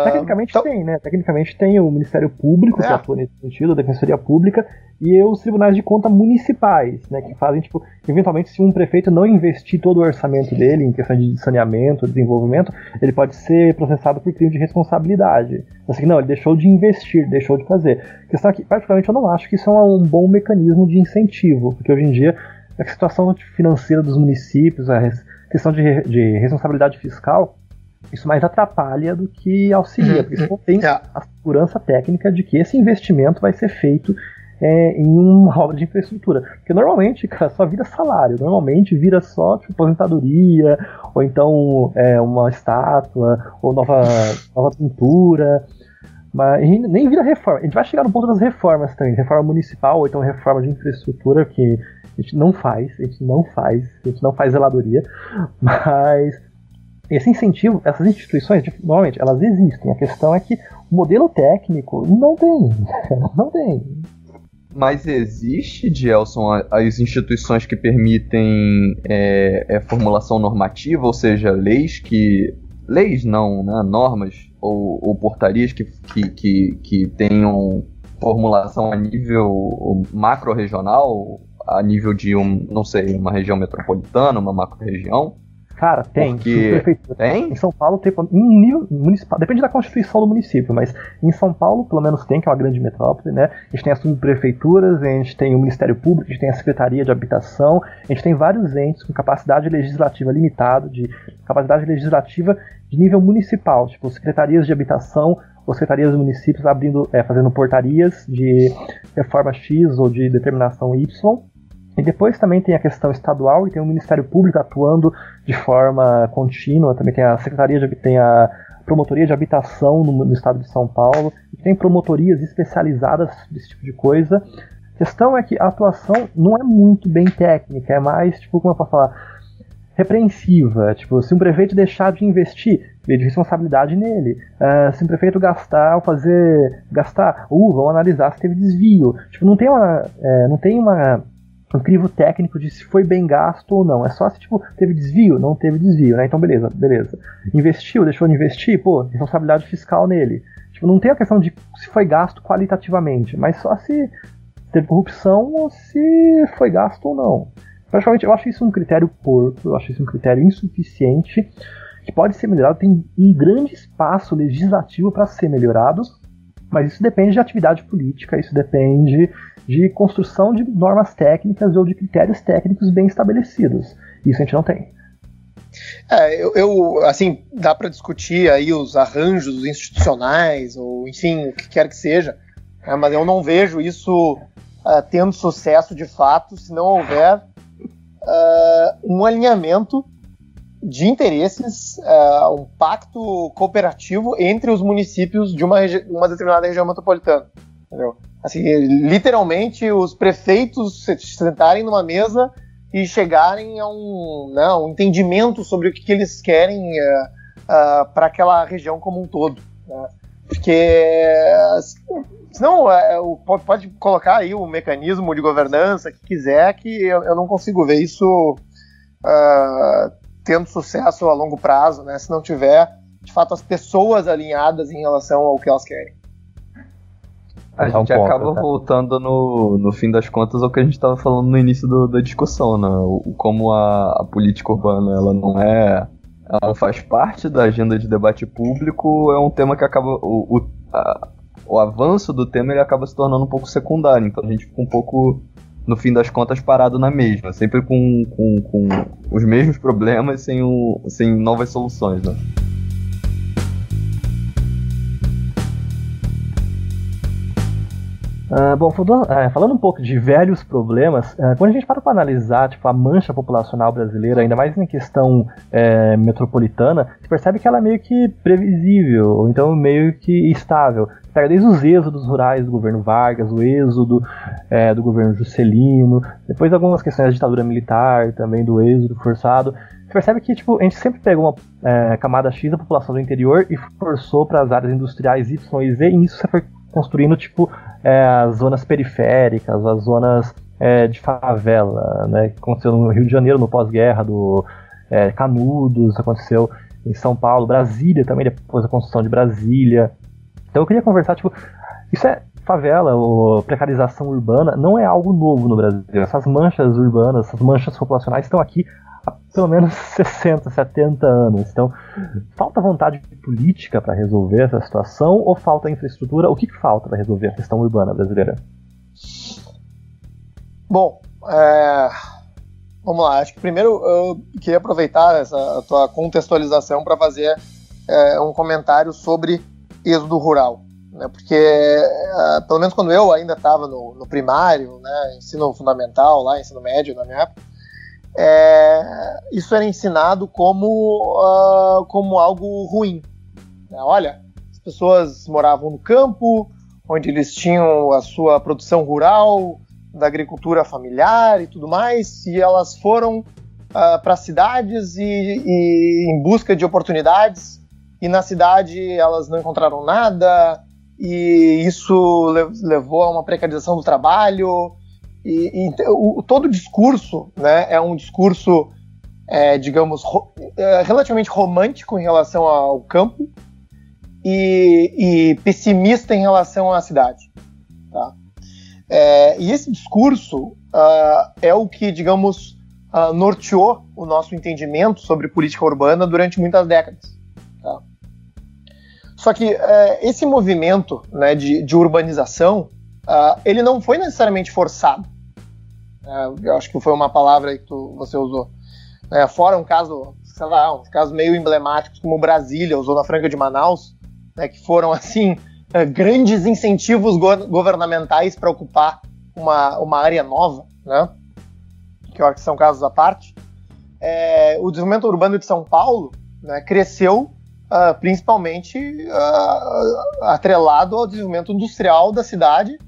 Tecnicamente então... tem, né? Tecnicamente tem o Ministério Público é. que atua nesse sentido, a Defensoria Pública, e os tribunais de conta municipais, né? Que fazem, tipo, eventualmente, se um prefeito não investir todo o orçamento dele em questão de saneamento, desenvolvimento, ele pode ser processado por crime de responsabilidade. Assim, não, ele deixou de investir, deixou de fazer. A questão aqui, particularmente, eu não acho que isso é um bom mecanismo de incentivo, porque hoje em dia a situação financeira dos municípios, a questão de, de responsabilidade fiscal, isso mais atrapalha do que auxilia, porque isso não tem é. a segurança técnica de que esse investimento vai ser feito é, em uma obra de infraestrutura. Porque normalmente, cara, só vira salário, normalmente vira só tipo, aposentadoria, ou então é, uma estátua, ou nova, nova pintura. Mas nem vira reforma. A gente vai chegar no ponto das reformas também, reforma municipal, ou então reforma de infraestrutura, que a gente não faz, a gente não faz, a gente não faz zeladoria, mas esse incentivo, essas instituições, normalmente, elas existem. A questão é que o modelo técnico não tem. Não tem. Mas existe, Gelson, as instituições que permitem é, é, formulação normativa, ou seja, leis que. Leis não, né? Normas ou, ou portarias que, que, que, que tenham formulação a nível macro-regional, a nível de um, não sei, uma região metropolitana, uma macro-região. Cara, tem. Porque... Tem? Em São Paulo tem em nível municipal. Depende da constituição do município, mas em São Paulo, pelo menos tem, que é uma grande metrópole, né? A gente tem as subprefeituras, a gente tem o Ministério Público, a gente tem a Secretaria de Habitação, a gente tem vários entes com capacidade legislativa limitada, de capacidade legislativa de nível municipal, tipo secretarias de habitação ou secretarias dos municípios abrindo, é, fazendo portarias de reforma X ou de determinação Y e depois também tem a questão estadual e tem o Ministério Público atuando de forma contínua, também tem a Secretaria de tem a Promotoria de Habitação no, no estado de São Paulo, tem promotorias especializadas nesse tipo de coisa. A questão é que a atuação não é muito bem técnica, é mais, tipo, como eu posso falar, repreensiva. Tipo, se um prefeito deixar de investir, de responsabilidade nele. Uh, se um prefeito gastar ou fazer. gastar, uh, vamos analisar se teve desvio. Tipo, não tem uma. É, não tem uma um crivo técnico de se foi bem gasto ou não. É só se, tipo, teve desvio, não teve desvio, né? Então, beleza, beleza. Investiu, deixou de investir, pô, responsabilidade fiscal nele. Tipo, não tem a questão de se foi gasto qualitativamente, mas só se teve corrupção ou se foi gasto ou não. Praticamente, eu acho isso um critério porco, eu acho isso um critério insuficiente, que pode ser melhorado, tem um grande espaço legislativo para ser melhorado, mas isso depende de atividade política, isso depende de construção de normas técnicas ou de critérios técnicos bem estabelecidos. Isso a gente não tem. É, eu, eu assim, dá para discutir aí os arranjos institucionais, ou enfim, o que quer que seja, né, mas eu não vejo isso uh, tendo sucesso de fato se não houver uh, um alinhamento de interesses, uh, um pacto cooperativo entre os municípios de uma, uma determinada região metropolitana. Entendeu? Assim, literalmente, os prefeitos se sentarem numa mesa e chegarem a um, né, um entendimento sobre o que, que eles querem uh, eh, uh, eh, para aquela região como um todo. Né? Porque senão uh, pode colocar aí o mecanismo de governança que quiser, que eu, eu não consigo ver isso tendo sucesso a longo prazo, né? se não tiver de fato as pessoas alinhadas em relação ao que elas querem. A gente um acaba tá? voltando no, no fim das contas ao que a gente estava falando no início do, da discussão, né? O, como a, a, política urbana ela não é. Ela não faz parte da agenda de debate público, é um tema que acaba. O, o, a, o avanço do tema ele acaba se tornando um pouco secundário, então a gente fica um pouco no fim das contas, parado na mesma, sempre com, com, com os mesmos problemas sem, o, sem novas soluções. Né? Uh, bom, é, falando um pouco de velhos problemas, uh, quando a gente para para analisar tipo, a mancha populacional brasileira, ainda mais em questão é, metropolitana, se percebe que ela é meio que previsível, ou então meio que estável. Pega desde os êxodos rurais do governo Vargas, o êxodo é, do governo Juscelino, depois algumas questões da ditadura militar, também do êxodo forçado. Você percebe que tipo, a gente sempre pegou uma é, camada X da população do interior e forçou para as áreas industriais Y e Z, e isso você foi construindo tipo é, as zonas periféricas, as zonas é, de favela, né, que aconteceu no Rio de Janeiro no pós-guerra do é, Canudos, aconteceu em São Paulo, Brasília também depois da construção de Brasília. Então eu queria conversar tipo, isso é favela ou precarização urbana não é algo novo no Brasil. Essas manchas urbanas, essas manchas populacionais estão aqui pelo menos 60, 70 anos. Então, falta vontade política para resolver essa situação ou falta infraestrutura? O que, que falta para resolver a questão urbana brasileira? Bom, é... vamos lá. Acho que primeiro eu queria aproveitar essa tua contextualização para fazer é, um comentário sobre êxodo rural. Né? Porque, é, pelo menos quando eu ainda estava no, no primário, né, ensino fundamental, lá, ensino médio na minha época, é, isso era ensinado como, uh, como algo ruim. Né? Olha, as pessoas moravam no campo, onde eles tinham a sua produção rural, da agricultura familiar e tudo mais, e elas foram uh, para cidades e, e, em busca de oportunidades, e na cidade elas não encontraram nada, e isso levou a uma precarização do trabalho, e, e o, todo discurso né, é um discurso, é, digamos, ro, é, relativamente romântico em relação ao campo e, e pessimista em relação à cidade. Tá? É, e esse discurso uh, é o que, digamos, uh, norteou o nosso entendimento sobre política urbana durante muitas décadas. Tá? Só que uh, esse movimento né, de, de urbanização, uh, ele não foi necessariamente forçado. É, eu acho que foi uma palavra que tu, você usou. É, fora um caso, sei lá, um caso meio emblemático como Brasília usou na Franca de Manaus, né, que foram assim é, grandes incentivos go governamentais para ocupar uma, uma área nova, né? Que eu acho que são casos à parte. É, o desenvolvimento urbano de São Paulo né, cresceu uh, principalmente uh, atrelado ao desenvolvimento industrial da cidade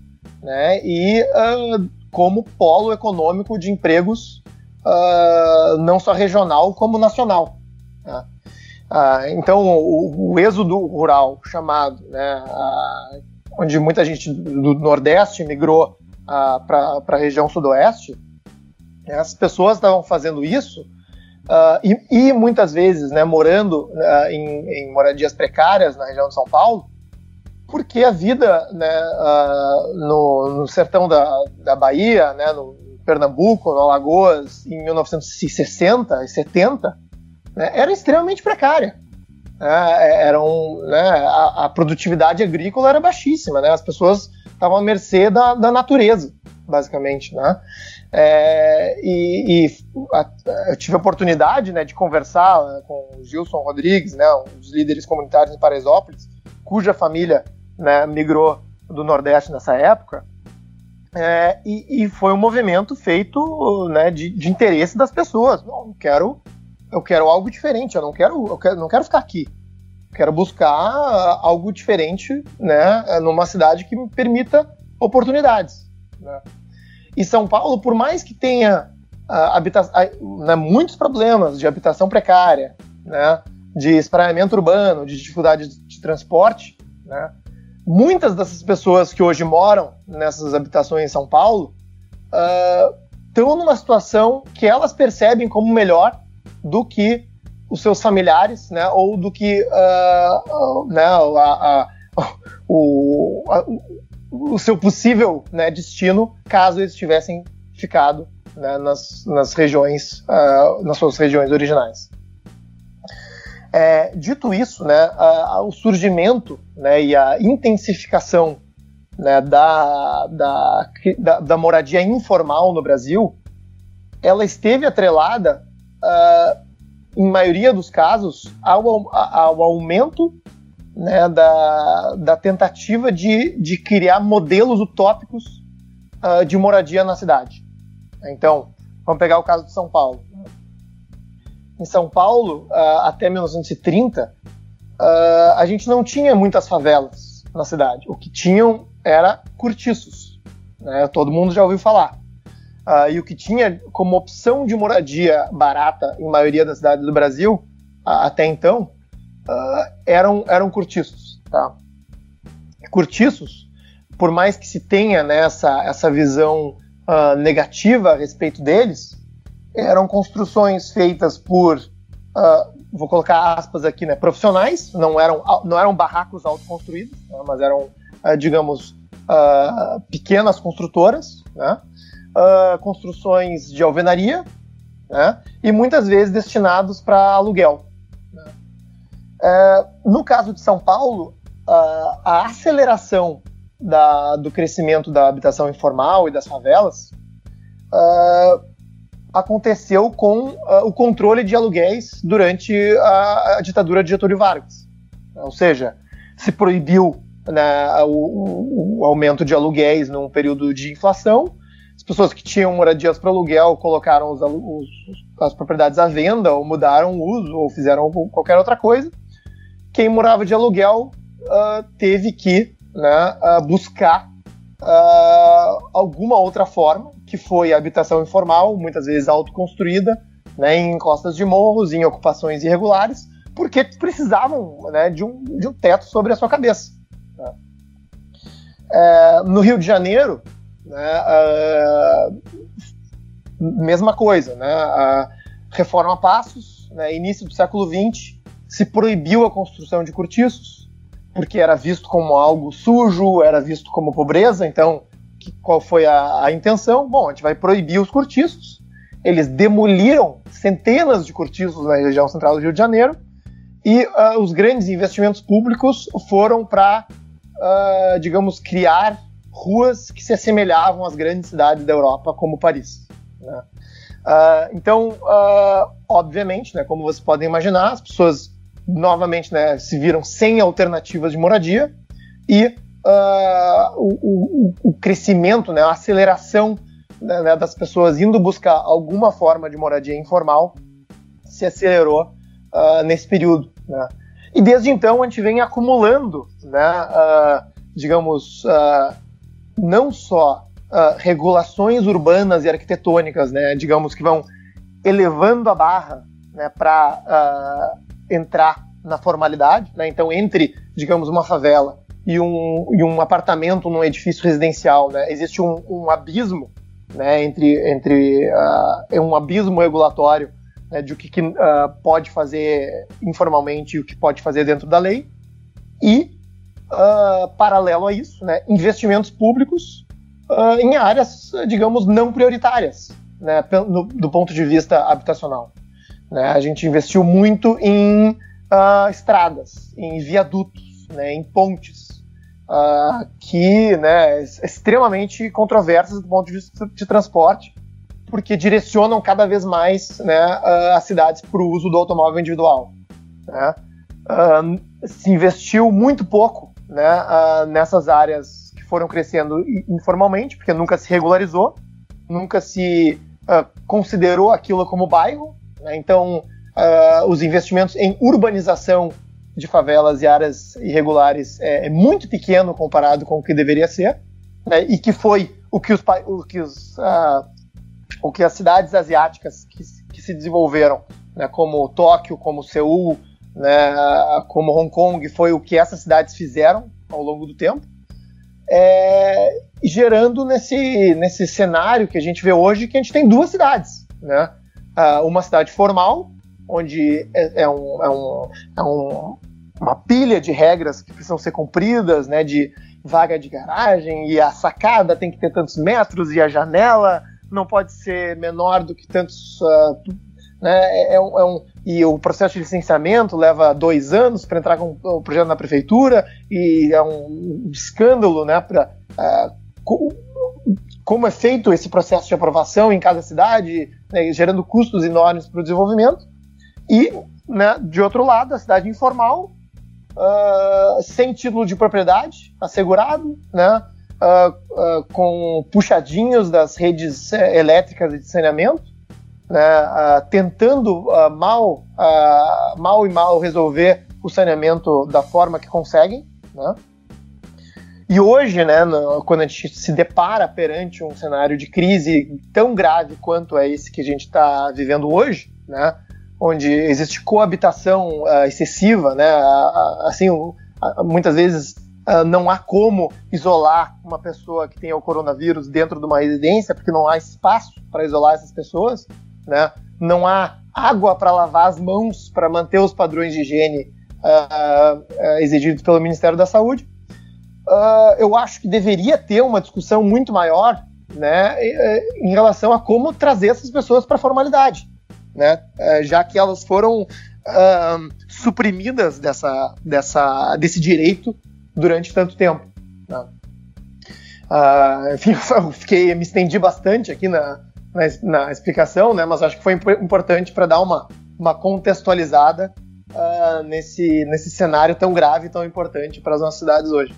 né, e uh, como polo econômico de empregos uh, não só regional como nacional. Né? Uh, então, o, o, êxodo rural chamado, né, uh, onde muita gente do Nordeste migrou para a região Sudoeste, as pessoas estavam fazendo isso e, e, muitas vezes né, morando em, em moradias precárias na região de São Paulo, porque a vida né, uh, no, no, sertão da, da Bahia, né, no Pernambuco, no Alagoas, em 1960 e 70, né, era extremamente precária. É, era um, né, a, a, produtividade agrícola era baixíssima, né, as pessoas estavam à mercê da, da natureza, basicamente. Né? É, e, e a, eu tive a oportunidade né, de conversar com o Gilson Rodrigues, né, um dos líderes comunitários em Paraisópolis, cuja família né, migrou do Nordeste nessa época, é, e, e, foi um movimento feito né, de, de, interesse das pessoas. Não, eu quero, eu quero algo diferente, eu não quero, eu quero, não quero ficar aqui. Eu quero buscar algo diferente né, numa cidade que me permita oportunidades. Né? E São Paulo, por mais que tenha uh, né, muitos problemas de habitação precária, né, de espraiamento urbano, de dificuldade de, de transporte, né, muitas dessas pessoas que hoje moram nessas habitações em São Paulo estão uh, numa situação que elas percebem como melhor do que os seus familiares, né, ou do que uh, uh, né, a, a, o, a, o seu possível né, destino caso eles tivessem ficado né, nas, nas regiões, nas suas regiões originais. É, dito isso, né, a, a, o surgimento né, e a intensificação né, da, da, da, da, moradia informal no Brasil, ela esteve atrelada, uh, em maioria dos casos, ao, ao aumento né, da, da tentativa de, de criar modelos utópicos uh, de moradia na cidade. Então, vamos pegar o caso de São Paulo. Em São Paulo, uh, até 1930, uh, a gente não tinha muitas favelas na cidade. O que tinham era cortiços. Né? Todo mundo já ouviu falar. Uh, e o que tinha como opção de moradia barata em maioria das cidades do Brasil, até então, eram, eram cortiços. Tá? Cortiços, por mais que se tenha né, essa, essa visão negativa a respeito deles, eram construções feitas por, uh, vou colocar aspas aqui, né, profissionais, não eram, não eram barracos autoconstruídos, né, mas eram, uh, digamos, uh, pequenas construtoras, né, construções de alvenaria, né, e muitas vezes destinados para aluguel. Né. É, no caso de São Paulo, a aceleração da, do crescimento da habitação informal e das favelas aconteceu com uh, o controle de aluguéis durante a, a, ditadura de Getúlio Vargas. Ou seja, se proibiu né, o, o, aumento de aluguéis num período de inflação. As pessoas que tinham moradias para aluguel colocaram os, os, as propriedades à venda, ou mudaram o uso, ou fizeram qualquer outra coisa. Quem morava de aluguel uh, teve que né, uh, buscar alguma outra forma que foi habitação informal, muitas vezes autoconstruída, né, em encostas de morros, em ocupações irregulares, porque precisavam né, de, um, de um teto sobre a sua cabeça. Né. É, no Rio de Janeiro, né, mesma coisa, né, reforma passos, né, início do século XX, se proibiu a construção de cortiços, porque era visto como algo sujo, era visto como pobreza, então qual foi a, a, intenção? Bom, a gente vai proibir os cortiços. Eles demoliram centenas de cortiços na região central do Rio de Janeiro e uh, os grandes investimentos públicos foram para, uh, ah, digamos, criar ruas que se assemelhavam às grandes cidades da Europa, como Paris. Né? Uh, então, obviamente, né, como vocês podem imaginar, as pessoas novamente né, se viram sem alternativas de moradia e uh, o, o, o, crescimento, né, a aceleração né, né, das pessoas indo buscar alguma forma de moradia informal se acelerou uh, nesse período. Né? E desde então a gente vem acumulando, né, uh, digamos, não só regulações urbanas e arquitetônicas, né, digamos, que vão elevando a barra né, para entrar na formalidade. Né? Então, entre, digamos, uma favela e um, e um apartamento num edifício residencial, né? Existe um, um abismo, né? Entre, entre uh, um abismo regulatório né, de o que, que uh, pode fazer informalmente e o que pode fazer dentro da lei e uh, paralelo a isso, né? Investimentos públicos em áreas, digamos, não prioritárias, né? No, do ponto de vista habitacional. Né? A gente investiu muito em estradas, em viadutos, né? em pontes uh, que né, extremamente controversas do ponto de vista de transporte, porque direcionam cada vez mais né, uh, as cidades para o uso do automóvel individual. Né? Uh, se investiu muito pouco né, nessas áreas que foram crescendo informalmente, porque nunca se regularizou, nunca se considerou aquilo como bairro. Né? Então, os investimentos em urbanização de favelas e áreas irregulares é, é muito pequeno comparado com o que deveria ser, né, e que foi o que, os, o, que os, uh, o que as cidades asiáticas que, que se desenvolveram, né, como Tóquio, como Seul, né, como Hong Kong, foi o que essas cidades fizeram ao longo do tempo, é, gerando nesse, nesse cenário que a gente vê hoje que a gente tem duas cidades, né? Uh, uma cidade formal, onde é, é, um, é, um, é um, uma pilha de regras que precisam ser cumpridas, né, de vaga de garagem e a sacada tem que ter tantos metros e a janela não pode ser menor do que tantos, uh, né, é, é, um, é, um, e o processo de licenciamento leva dois anos para entrar com o projeto na prefeitura e é um escândalo, né, para uh, como é feito esse processo de aprovação em cada cidade, né, gerando custos enormes para o desenvolvimento. E, né, de outro lado, a cidade informal, uh, sem título de propriedade assegurado, né, uh, com puxadinhos das redes eh, elétricas de saneamento, né, uh, tentando uh, mal, uh, mal e mal resolver o saneamento da forma que conseguem. Né? E hoje, né, no, quando a gente se depara perante um cenário de crise tão grave quanto é esse que a gente está vivendo hoje, né, onde existe coabitação excessiva, né, assim, muitas vezes não há como isolar uma pessoa que tem o coronavírus dentro de uma residência, porque não há espaço para isolar essas pessoas né? Não há água para lavar as mãos para manter os padrões de higiene uh, uh, exigidos pelo Ministério da Saúde. Uh, eu acho que deveria ter uma discussão muito maior né, em relação a como trazer essas pessoas para a formalidade, né, já que elas foram suprimidas dessa, dessa, desse direito durante tanto tempo. Né. enfim, eu fiquei, me estendi bastante aqui na, na, na explicação, né? Mas acho que foi importante para dar uma, uma contextualizada uh, nesse, nesse cenário tão grave e tão importante para as nossas cidades hoje.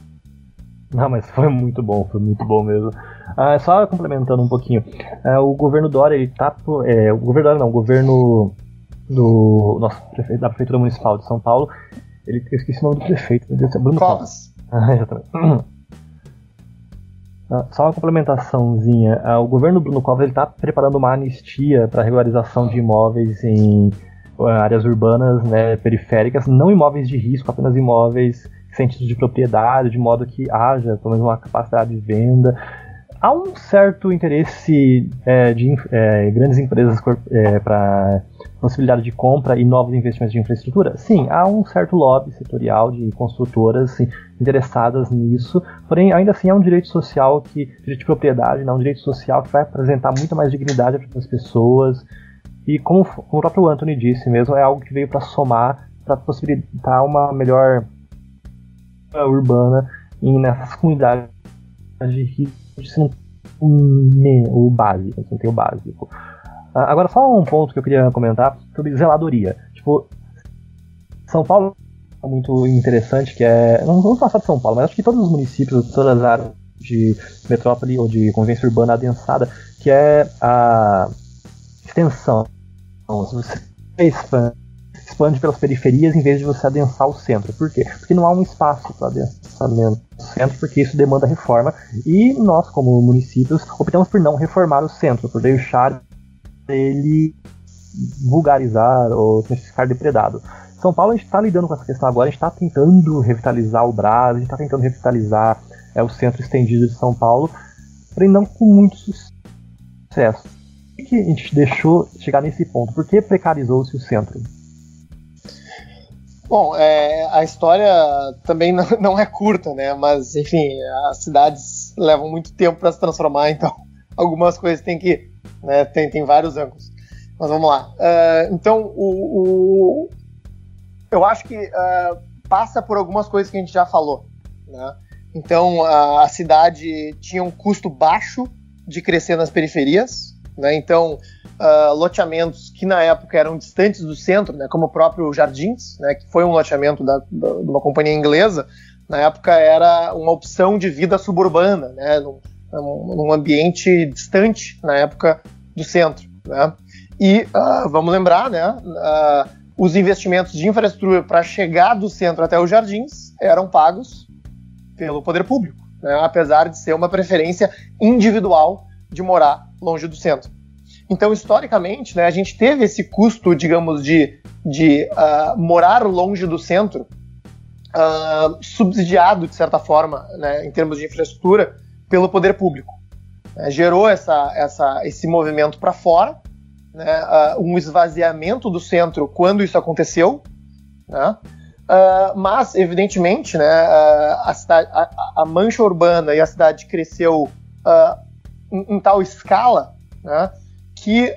Não, mas foi muito bom, foi muito bom mesmo. Ah, só complementando um pouquinho, ah, o governo Dória, ele tá. É, o governo Dória não, o governo do nosso prefeito, da Prefeitura Municipal de São Paulo, ele eu esqueci o nome do prefeito, meu Deus, é Bruno Covas. Ah, exatamente. Ah, só uma complementaçãozinha. Ah, o governo Bruno Covas está preparando uma anistia para regularização de imóveis em ah, áreas urbanas né, periféricas, não imóveis de risco, apenas imóveis sem título de propriedade, de modo que haja pelo menos uma capacidade de venda. Há um certo interesse é, de é, grandes empresas é, para possibilidade de compra e novos investimentos de infraestrutura? Sim, há um certo lobby setorial de construtoras interessadas nisso, porém ainda assim é um direito social que, direito de propriedade, não é um direito social que vai apresentar muito mais dignidade para as pessoas. E como, como, o próprio Anthony disse mesmo, é algo que veio para somar, para possibilitar uma melhor uh, urbana em, nessas comunidades de você não o básico, você não tem o básico. Agora, só um ponto que eu queria comentar sobre zeladoria. Tipo, São Paulo é muito interessante, que é. Não vamos passar de São Paulo, mas acho que todos os municípios, todas as áreas de metrópole ou de convivência urbana adensada, que é a extensão. Então, se você expande, expande pelas periferias em vez de você adensar o centro. Por quê? Porque não há um espaço para adensamento do centro, porque isso demanda reforma. E nós, como municípios, optamos por não reformar o centro, por deixar ele vulgarizar ou ficar depredado. São Paulo está lidando com essa questão agora, a gente está tentando revitalizar o Brás, a gente está tentando revitalizar é, o centro estendido de São Paulo, porém não com muito sucesso. Por que a gente deixou chegar nesse ponto? Por que precarizou-se o centro? Bom, é, a história também não, é curta, né? Mas, enfim, as cidades levam muito tempo para se transformar, então algumas coisas têm que né? Tem, tem vários ângulos. Mas vamos lá. Uh, então, o, o, eu acho que uh, passa por algumas coisas que a gente já falou. Né? Então, a, a cidade tinha um custo baixo de crescer nas periferias. Né? Então, uh, loteamentos que na época eram distantes do centro, né? como o próprio Jardins, né? que foi um loteamento da, da, de uma companhia inglesa, na época era uma opção de vida suburbana, né? num, num ambiente distante, na época, do centro. Né? E uh, vamos lembrar, né, uh, os investimentos de infraestrutura para chegar do centro até os jardins eram pagos pelo poder público, né, apesar de ser uma preferência individual de morar longe do centro. Então, historicamente, né, a gente teve esse custo, digamos, de, de uh, morar longe do centro, subsidiado, de certa forma, né, em termos de infraestrutura, pelo poder público. É, gerou essa, essa, esse movimento para fora, né, uh, um esvaziamento do centro quando isso aconteceu, né, uh, mas, evidentemente, né, uh, a, cidade, a, a, mancha urbana e a cidade cresceu em, em, tal escala né, que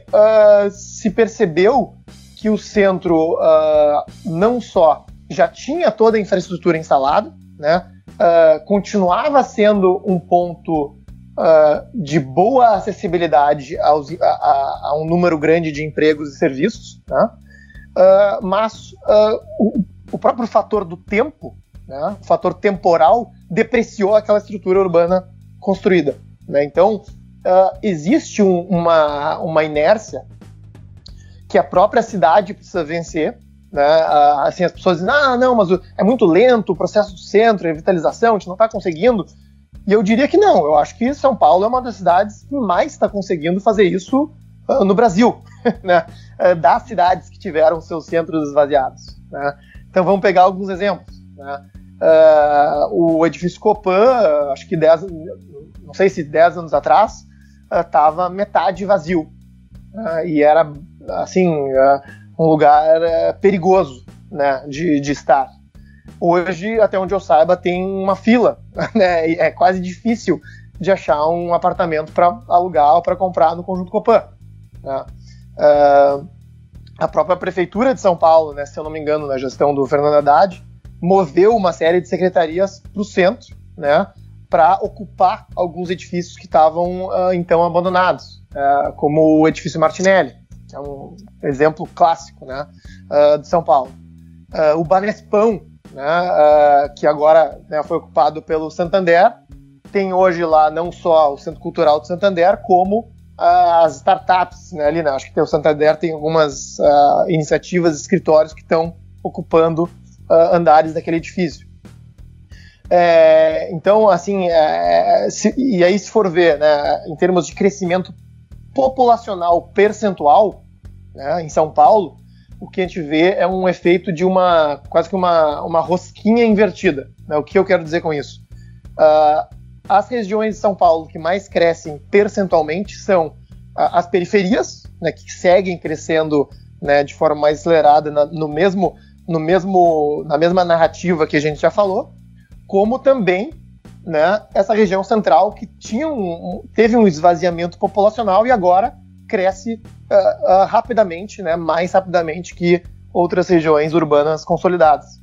se percebeu que o centro uh, não só já tinha toda a infraestrutura instalada, né, uh, continuava sendo um ponto uh, de boa acessibilidade aos, a, a, a, um número grande de empregos e serviços, né, mas o, o, próprio fator do tempo, né, o fator temporal, depreciou aquela estrutura urbana construída. Né, então, existe um, uma, uma inércia que a própria cidade precisa vencer. Né? Assim, as pessoas dizem, ah, não, mas é muito lento o processo do centro, a revitalização, a gente não está conseguindo. E eu diria que não, eu acho que São Paulo é uma das cidades que mais está conseguindo fazer isso uh, no Brasil, né? Uh, das cidades que tiveram seus centros esvaziados. Né? Então vamos pegar alguns exemplos. Né? Uh, o edifício Copan, acho que 10, não sei se 10 anos atrás, estava metade vazio. e era assim, é um lugar perigoso né, de, de estar. Hoje, até onde eu saiba, tem uma fila, né, é quase difícil de achar um apartamento para alugar ou para comprar no Conjunto Copan. Né. Uh, a própria Prefeitura de São Paulo, né, se eu não me engano, na gestão do Fernando Haddad, moveu uma série de secretarias para o centro, né, para ocupar alguns edifícios que estavam uh, então abandonados, uh, como o edifício Martinelli é um exemplo clássico né, uh, de São Paulo. O Banespão, né, que agora né, foi ocupado pelo Santander, tem hoje lá não só o Centro Cultural do Santander, como as startups né, ali, né, acho que o Santander tem algumas iniciativas, escritórios que estão ocupando andares daquele edifício. É, então, assim, é, se, e aí se for ver, né, em termos de crescimento populacional percentual, né, em São Paulo, o que a gente vê é um efeito de uma quase que uma, uma rosquinha invertida. Né? O que eu quero dizer com isso? Uh, as regiões de São Paulo que mais crescem percentualmente são uh, as periferias, né, que seguem crescendo né, de forma mais acelerada na, no mesmo, no mesmo, na mesma narrativa que a gente já falou, como também né, essa região central que tinha um, teve um esvaziamento populacional e agora cresce uh, uh, rapidamente, né, mais rapidamente que outras regiões urbanas consolidadas.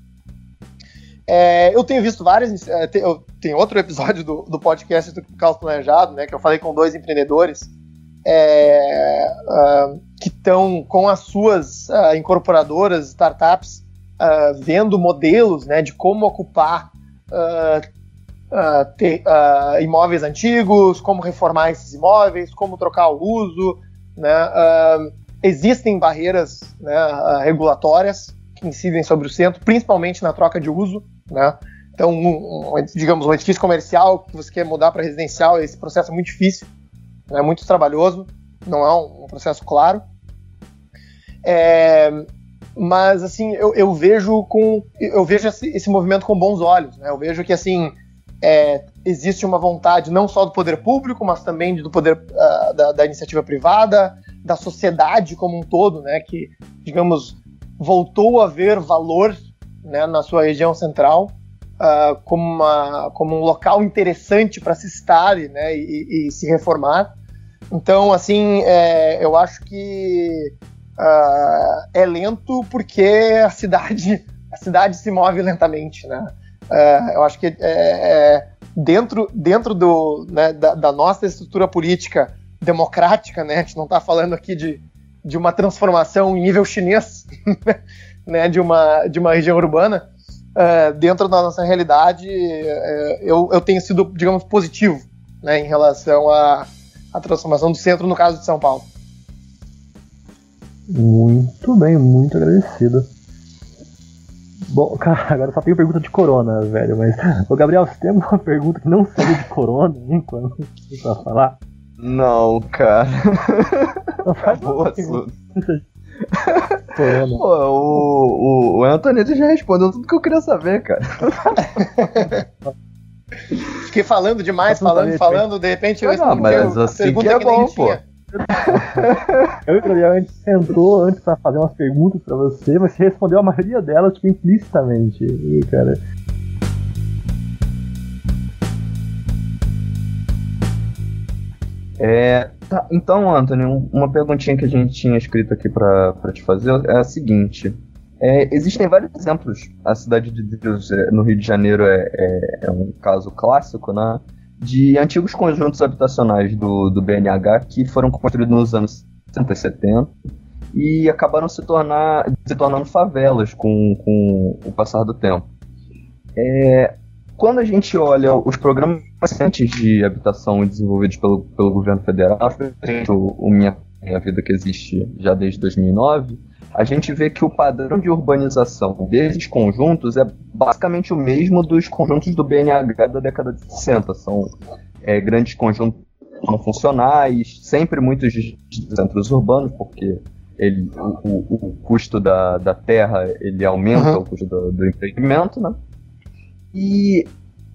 É, eu tenho visto várias. É, tem, tem, outro episódio do, do podcast do Caos Planejado, né, que eu falei com dois empreendedores é, uh, que estão com as suas uh, incorporadoras, startups, uh, vendo modelos né, de como ocupar ter, imóveis antigos, como reformar esses imóveis, como trocar o uso, né? Uh, existem barreiras né, uh, regulatórias que incidem sobre o centro, principalmente na troca de uso. Né? Então, um, um, digamos, um edifício comercial que você quer mudar para residencial, esse processo é muito difícil, é né, muito trabalhoso, não é um, um processo claro. É, mas assim, eu, eu, vejo com eu vejo esse, esse, movimento com bons olhos. Né? Eu vejo que assim é, existe uma vontade não só do poder público, mas também do poder uh, da, da, iniciativa privada, da sociedade como um todo, né, que, digamos, voltou a ver valor né, na sua região central uh, como, uma, como um local interessante para se estar né, e, e, se reformar. Então, assim, é, eu acho que uh, é lento porque a cidade, a cidade se move lentamente, né? É, eu acho que é, é, dentro, dentro do, né, da, da, nossa estrutura política democrática, né, a gente não está falando aqui de, de uma transformação em nível chinês, né, de, uma, de uma região urbana, é, dentro da nossa realidade, é, eu, eu tenho sido, digamos, positivo né, em relação à, à transformação do centro, no caso de São Paulo. Muito bem, muito agradecido. Bom, cara, agora só tenho pergunta de corona, velho, mas. Ô Gabriel, você tem alguma pergunta que não seja de corona, hein, quando você tá falar? Não, cara. Não faz Acabou assunto. Pô, o, o, o Antonito já respondeu tudo que eu queria saber, cara. Fiquei falando demais, falando, falando, de repente eu respondi. Não, mas assim que é bom, pô. Tinha. Eu e o Gabriel, a gente sentou antes pra fazer umas perguntas pra você, mas você respondeu a maioria delas, tipo, implicitamente. cara. É, Tá, então, Anthony, uma perguntinha que a gente tinha escrito aqui para te fazer é a seguinte. É, existem vários exemplos. A cidade de Deus, é, no Rio de Janeiro, é, é, é, um caso clássico, né? De antigos conjuntos habitacionais do, do BNH que foram construídos nos anos 60 e 70 e acabaram se, tornar, se tornando favelas com, com o passar do tempo. É, quando a gente olha os programas recentes de habitação desenvolvidos pelo, pelo governo federal, o, o Minha, Minha Vida que existe já desde 2009, a gente vê que o padrão de urbanização desses conjuntos é basicamente o mesmo dos conjuntos do BNH da década de 60. São é, grandes conjuntos não funcionais, sempre muitos centros urbanos, porque ele, o, o, o custo da, da terra ele aumenta uhum. o custo do, do empreendimento, né? E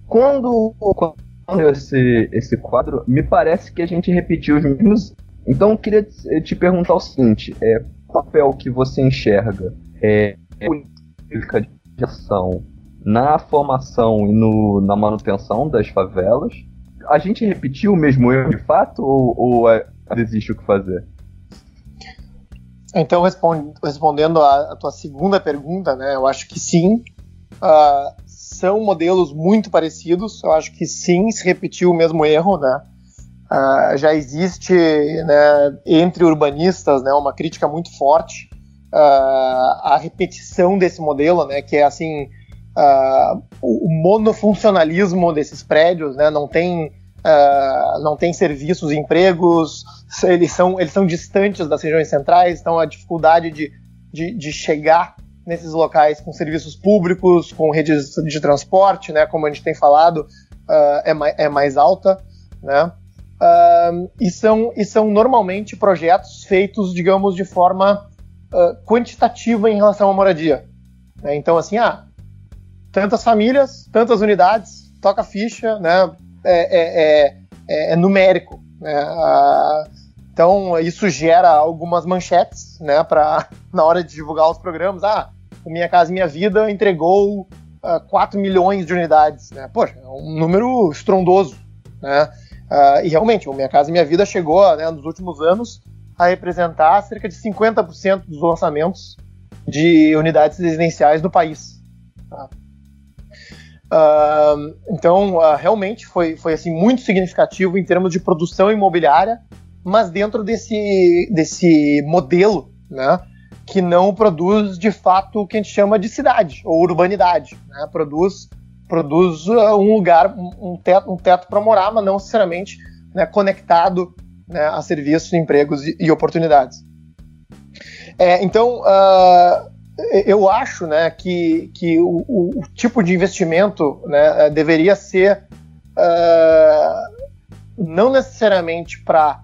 quando, quando esse, esse quadro, me parece que a gente repetiu os mesmos. Então eu queria te perguntar o seguinte: é, papel que você enxerga é, é política de ação na formação e no, na manutenção das favelas? A gente repetiu o mesmo erro de fato ou, ou é, existe o que fazer? Então, responde, respondendo a, a, tua segunda pergunta, né, eu acho que sim. Uh, são modelos muito parecidos. Eu acho que sim, se repetiu o mesmo erro, né? Uh, já existe né, entre urbanistas né, uma crítica muito forte uh, à repetição desse modelo, né, que é assim uh, o monofuncionalismo desses prédios, né, não tem não tem serviços, empregos, eles são eles são distantes das regiões centrais, então a dificuldade de, de, de chegar nesses locais com serviços públicos, com redes de transporte, né, como a gente tem falado, é, mais, é mais alta, né? Uh, e, são, e são normalmente projetos feitos, digamos, de forma uh, quantitativa em relação à moradia. Né? Então, assim, ah, tantas famílias, tantas unidades, toca ficha, né? É, é, é, é numérico. Né? Uh, então, isso gera algumas manchetes, né? Para na hora de divulgar os programas, ah, o Minha Casa Minha Vida entregou uh, 4 milhões de unidades. Né? Poxa, é um número estrondoso, né? Uh, e realmente, o Minha Casa Minha Vida chegou, né, nos últimos anos, a representar cerca de 50% dos lançamentos de unidades residenciais do país. Tá? Uh, então, uh, realmente foi, foi assim, muito significativo em termos de produção imobiliária, mas dentro desse, desse modelo né, que não produz de fato o que a gente chama de cidade ou urbanidade. Né, produz produz uh, um lugar, um teto, um teto para morar, mas não necessariamente né, conectado né, a serviços, empregos e, e oportunidades. É, então, uh, eu acho né, que, que o, o, tipo de investimento né, deveria ser uh, não necessariamente para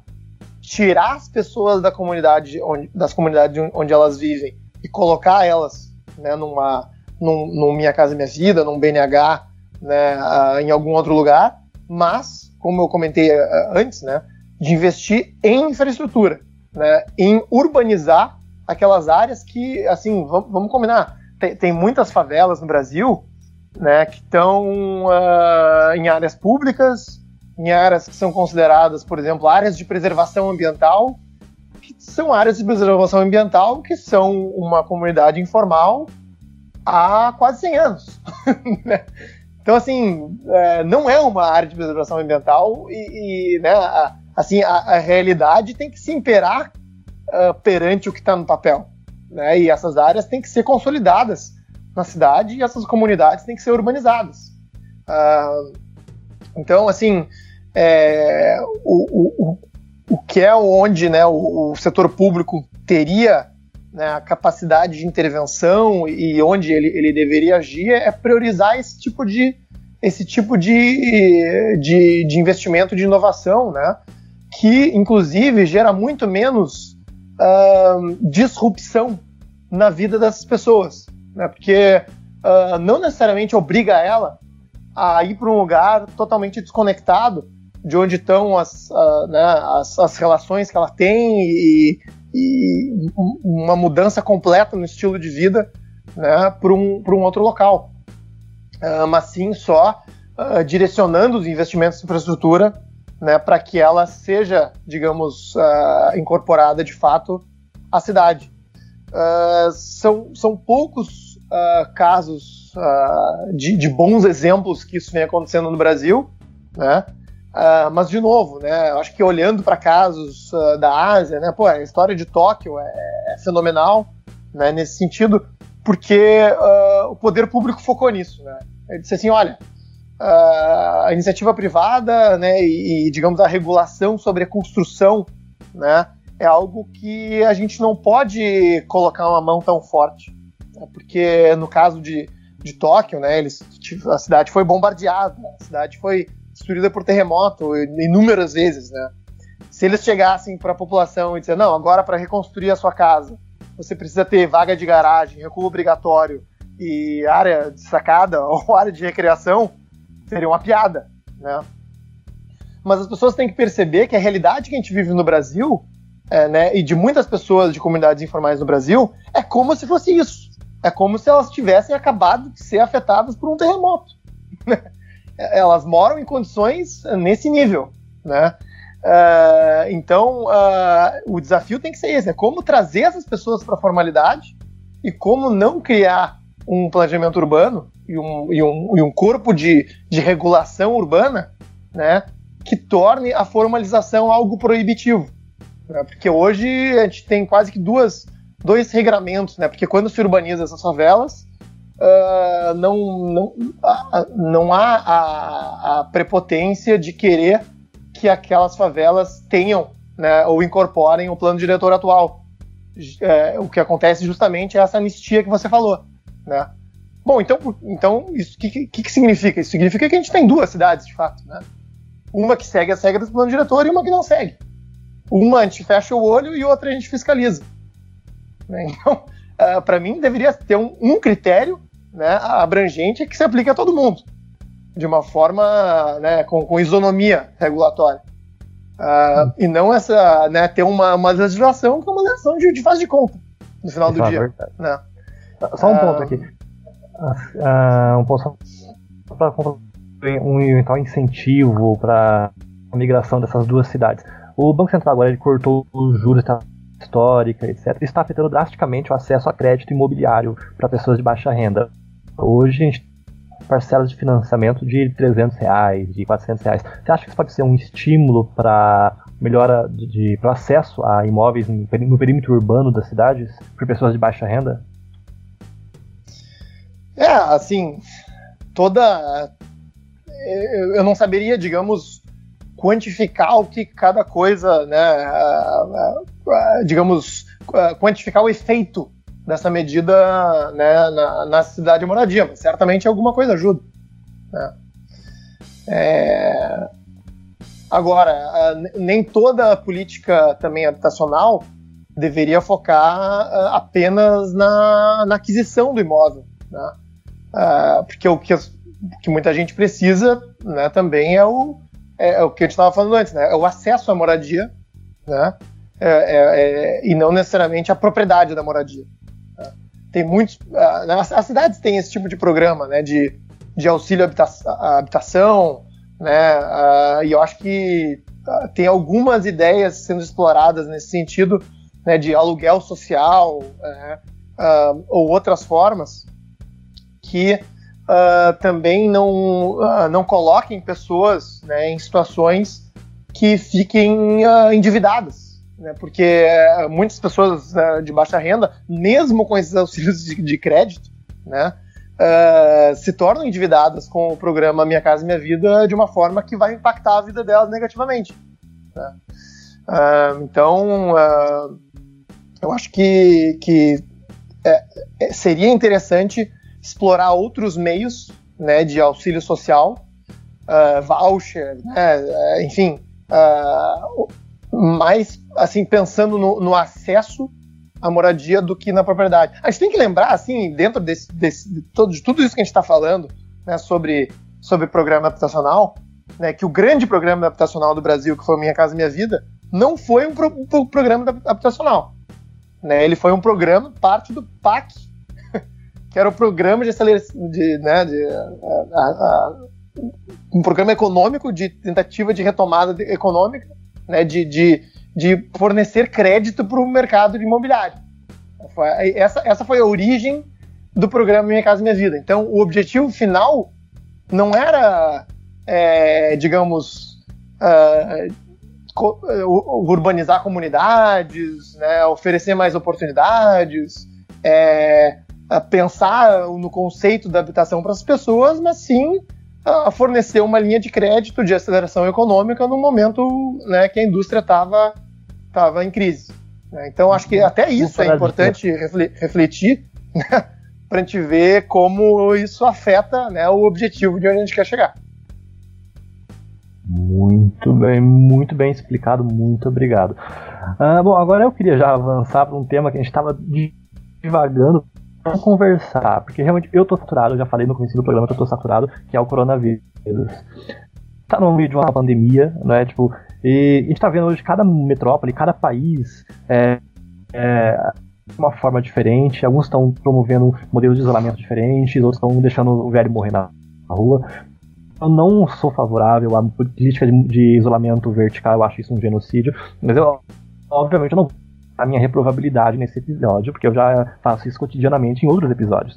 tirar as pessoas da comunidade onde, das comunidades onde elas vivem e colocar elas né, numa, num, num Minha Casa Minha Vida, num BNH, né, uh, em algum outro lugar, mas, como eu comentei uh, antes, né, de investir em infraestrutura, né, em urbanizar aquelas áreas que, assim, vamos, combinar, tem, tem, muitas favelas no Brasil né, que estão uh, em áreas públicas, em áreas que são consideradas, por exemplo, áreas de preservação ambiental, que são áreas de preservação ambiental que são uma comunidade informal há quase 100 anos. Né? então, assim, é, não é uma área de preservação ambiental e, e né, assim, a, a, realidade tem que se imperar uh, perante o que está no papel. Né? E essas áreas têm que ser consolidadas na cidade e essas comunidades têm que ser urbanizadas. Uh, então, assim, é, o, o, o, que é onde né, o, o setor público teria né, a capacidade de intervenção e onde ele, ele deveria agir é priorizar esse tipo de, esse tipo de, de, de investimento de inovação, né, que inclusive gera muito menos uh, disrupção na vida das pessoas, né, porque uh, não necessariamente obriga ela a ir para um lugar totalmente desconectado de onde estão as, uh, né, as, as, relações que ela tem e, e uma mudança completa no estilo de vida né, para um, um outro local. Uh, mas sim só uh, direcionando os investimentos em infraestrutura né, para que ela seja, digamos, uh, incorporada de fato à cidade. São, são poucos casos de, de, bons exemplos que isso vem acontecendo no Brasil, né? Mas de novo, né? Acho que olhando para casos da Ásia, né? Pô, a história de Tóquio é, é fenomenal, né? Nesse sentido, porque o poder público focou nisso, né? Ele disse assim, olha, a iniciativa privada, né, e, digamos a regulação sobre a construção, né, é algo que a gente não pode colocar uma mão tão forte, né, porque no caso de, de Tóquio, né, eles, a cidade foi bombardeada, a cidade foi destruída por terremoto inúmeras vezes, né. Se eles chegassem para a população e dizer não, agora para reconstruir a sua casa você precisa ter vaga de garagem, recuo obrigatório e área de sacada ou área de recreação, seria uma piada, né? Mas as pessoas têm que perceber que a realidade que a gente vive no Brasil, é, né, e de muitas pessoas de comunidades informais no Brasil, é como se fosse isso. É como se elas tivessem acabado de ser afetadas por um terremoto. elas moram em condições nesse nível, né? Uh, então, uh, o desafio tem que ser esse: é como trazer essas pessoas para a formalidade e como não criar um planejamento urbano e um, e um, e um corpo de, de regulação urbana né, que torne a formalização algo proibitivo. Né? Porque hoje a gente tem quase que duas, dois regramentos, né? porque quando se urbaniza essas favelas, uh, não, não, uh, não há a, a prepotência de querer que aquelas favelas tenham né, ou incorporem o plano diretor atual. É, o que acontece justamente é essa anistia que você falou. Né? Bom, então, então isso que, que, que significa? Isso significa que a gente tem duas cidades, de fato, né? Uma que segue as regras do plano diretor e uma que não segue. Uma a gente fecha o olho e outra a gente fiscaliza. Né? Então, uh, ah, para mim, deveria ter um, um, critério né, abrangente que se aplique a todo mundo, de uma forma né, com, com isonomia regulatória. Uh, e não essa, né, ter uma, uma legislação que é uma legislação de, de faz de conta no final do dia. Né? Só um ponto ah. aqui. Uh, um ponto para um eventual incentivo para a migração dessas duas cidades. O Banco Central agora ele cortou os juros histórica, etc. Isso está afetando drasticamente o acesso a crédito imobiliário para pessoas de baixa renda. Hoje a gente parcelas de financiamento de 300 reais, de 400 reais. Você acha que isso pode ser um estímulo para melhora de, de acesso a imóveis no, no perímetro urbano das cidades para pessoas de baixa renda? É, assim, toda. Eu não saberia, digamos, quantificar o que cada coisa, né, digamos, quantificar o efeito dessa medida né, na, na cidade de moradia, mas certamente alguma coisa ajuda. Né? É... Agora, nem toda política também habitacional deveria focar apenas na, na aquisição do imóvel. Né? Uh, porque o que, que, muita gente precisa né, também é o, é, é o que a gente estava falando antes, né, é o acesso à moradia, né, é, é, é e não necessariamente a propriedade da moradia. Tem muitos. Uh, as, as, cidades têm esse tipo de programa né, de, de auxílio à habitação, né, uh, e eu acho que tem algumas ideias sendo exploradas nesse sentido né, de aluguel social né, ou outras formas que uh, também não, uh, não coloquem pessoas né, em situações que fiquem uh, endividadas. Né, porque eh, muitas pessoas né, de baixa renda, mesmo com esses auxílios de, de crédito, né, se tornam endividadas com o programa Minha Casa Minha Vida de uma forma que vai impactar a vida delas negativamente. Né. então, eu acho que, que é, seria interessante explorar outros meios né, de auxílio social, uh, voucher, né, uh, enfim, uh, mais assim pensando no, no, acesso à moradia do que na propriedade. A gente tem que lembrar, assim, dentro desse, desse de, todo, de tudo isso que a gente está falando né, sobre, sobre programa habitacional, né, que o grande programa habitacional do Brasil, que foi Minha Casa Minha Vida, não foi um, pro, um programa habitacional. Né, ele foi um programa, parte do PAC, que era o programa de aceleração, de, né, de, a, a, um programa econômico de tentativa de retomada de, econômica, né, de, de, de fornecer crédito para o mercado imobiliário. Essa, essa foi a origem do programa Minha Casa Minha Vida. Então, o objetivo final não era, é, digamos, uh, urbanizar comunidades, né, oferecer mais oportunidades, é, pensar no conceito da habitação para as pessoas, mas sim a fornecer uma linha de crédito de aceleração econômica no momento né, que a indústria estava tava em crise. Né? Então, acho que até isso é importante refletir né, para a gente ver como isso afeta né, o objetivo de onde a gente quer chegar. Muito bem, muito bem explicado, muito obrigado. Uh, bom, agora eu queria já avançar para um tema que a gente estava divagando para conversar, porque realmente eu tô saturado, já falei no começo do programa que eu tô saturado, que é o coronavírus. Tá no meio de uma pandemia, né? Tipo, e a gente tá vendo hoje cada metrópole, cada país é, é uma forma diferente. Alguns estão promovendo modelos de isolamento diferentes, outros estão deixando o velho morrer na rua. Eu não sou favorável à política de, de isolamento vertical, eu acho isso um genocídio, mas eu, obviamente, eu não a minha reprovabilidade nesse episódio, porque eu já faço isso cotidianamente em outros episódios.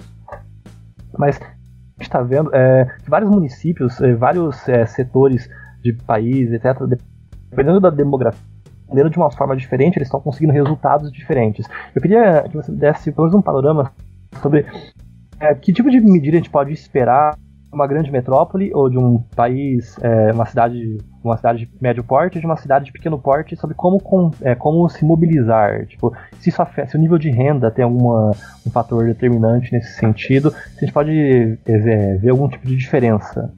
Mas a gente está vendo é, que vários municípios, é, vários é, setores de país, etc., dependendo da demografia, dependendo de uma forma diferente, eles estão conseguindo resultados diferentes. Eu queria que você desse pelo menos um panorama sobre é, que tipo de medida a gente pode esperar uma grande metrópole ou de um país, é, uma cidade, uma cidade de médio porte, de uma cidade de pequeno porte, sobre como, com, é, como se mobilizar, tipo, se isso afeta, se o nível de renda tem alguma um fator determinante nesse sentido, se a gente pode é, ver algum tipo de diferença.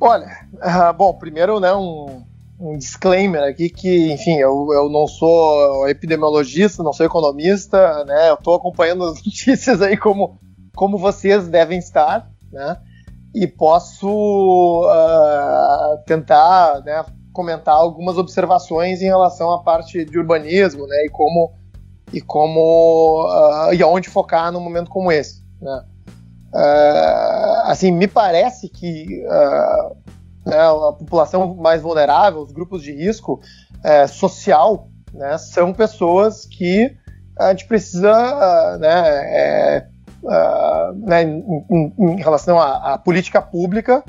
Olha, uh, bom, primeiro, né, um, um disclaimer aqui que, enfim, eu, eu não sou epidemiologista, não sou economista, né? Eu estou acompanhando as notícias aí como como vocês devem estar, né? E posso uh, tentar né, comentar algumas observações em relação à parte de urbanismo, né? E como e como uh, e aonde focar num momento como esse, né? Uh, assim, me parece que né, a população mais vulnerável, os grupos de risco eh, social, né, são pessoas que a gente precisa né, é, uh, né, em, em, em, relação à, à política pública,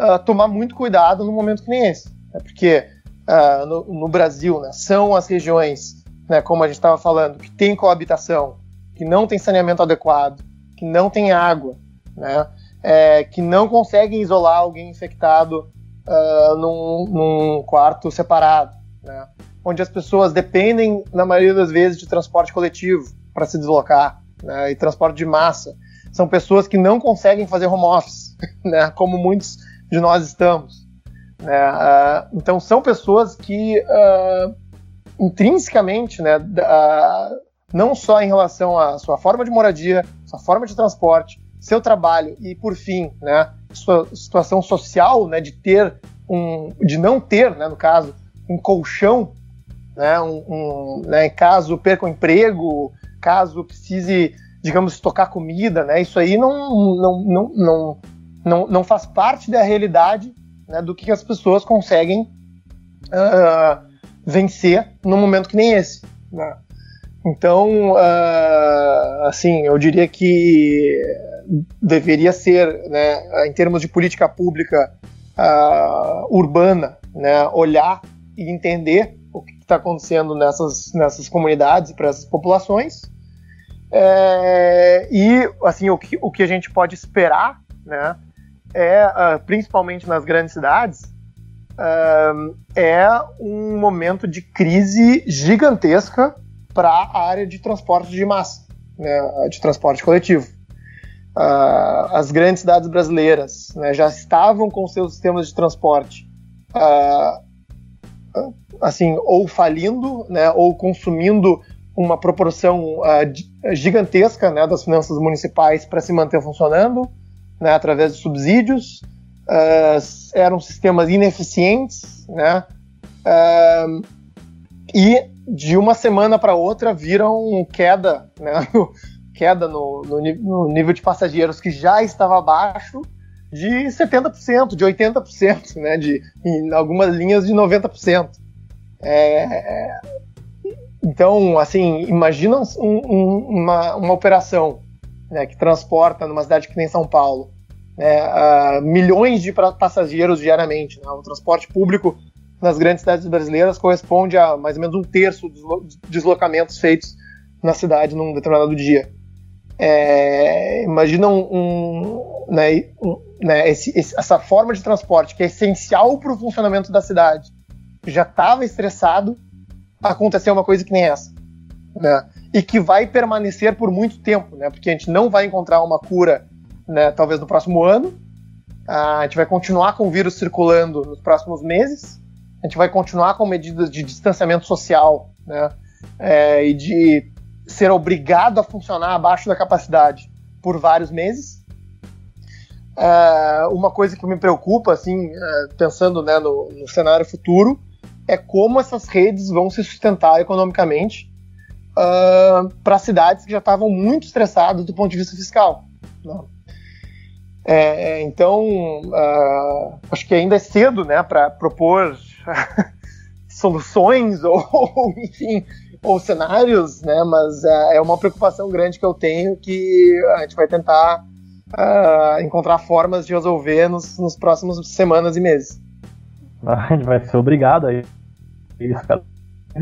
uh, tomar muito cuidado no momento que nem esse. Né, porque uh, no, no, Brasil né, são as regiões, né, como a gente estava falando, que tem coabitação, que não tem saneamento adequado, que não tem água, né, é, que não conseguem isolar alguém infectado num, num, quarto separado, né, onde as pessoas dependem, na maioria das vezes, de transporte coletivo para se deslocar né, e transporte de massa. São pessoas que não conseguem fazer home office, né, como muitos de nós estamos. Né, uh, então são pessoas que uh, intrinsecamente, né, uh, não só em relação à sua forma de moradia, sua forma de transporte, seu trabalho e por fim, né, sua situação social, né, de ter um, de não ter, né, no caso, um colchão, né, um, um né, caso perca o emprego, caso precise, digamos, tocar comida, né? Isso aí não, não, não, não, não, não faz parte da realidade né, do que as pessoas conseguem uh, vencer num momento que nem esse. Né? Então, uh, assim, eu diria que deveria ser, né, em termos de política pública uh, urbana, né, olhar e entender o que está acontecendo nessas, nessas comunidades para essas populações é, e assim o que, o que a gente pode esperar, né, é uh, principalmente nas grandes cidades, uh, é um momento de crise gigantesca para a área de transporte de massa, né, de transporte coletivo. Uh, as grandes cidades brasileiras né, já estavam com seus sistemas de transporte assim ou falindo, né, ou consumindo uma proporção uh, gigantesca né, das finanças municipais para se manter funcionando, né, através de subsídios. Uh, eram sistemas ineficientes, né, uh, e de uma semana para outra viram queda né, queda no, no, no nível de passageiros que já estava abaixo de 70%, de 80%, né, de, em algumas linhas de 90%. É, então, assim, imagina um, um, uma, uma operação né, que transporta numa cidade que nem São Paulo né, milhões de passageiros diariamente. Né, o transporte público nas grandes cidades brasileiras corresponde a mais ou menos um terço dos deslocamentos feitos na cidade num determinado dia. É, imagina um, um, né, um né, esse, esse, essa forma de transporte que é essencial para o funcionamento da cidade, já estava estressado, aconteceu uma coisa que nem essa. Né? E que vai permanecer por muito tempo, né? porque a gente não vai encontrar uma cura né, talvez no próximo ano, a gente vai continuar com o vírus circulando nos próximos meses, a gente vai continuar com medidas de distanciamento social né, é, e de ser obrigado a funcionar abaixo da capacidade por vários meses. É, uma coisa que me preocupa, assim, é, pensando né, no, no, cenário futuro, é como essas redes vão se sustentar economicamente uh, para cidades que já estavam muito estressadas do ponto de vista fiscal. Né? É, então, uh, acho que ainda é cedo né, para propor soluções ou, enfim, ou cenários, né, mas uh, é uma preocupação grande que eu tenho que a gente vai tentar uh, encontrar formas de resolver nos, nos próximos semanas e meses. A gente vai ser obrigado a isso, cara.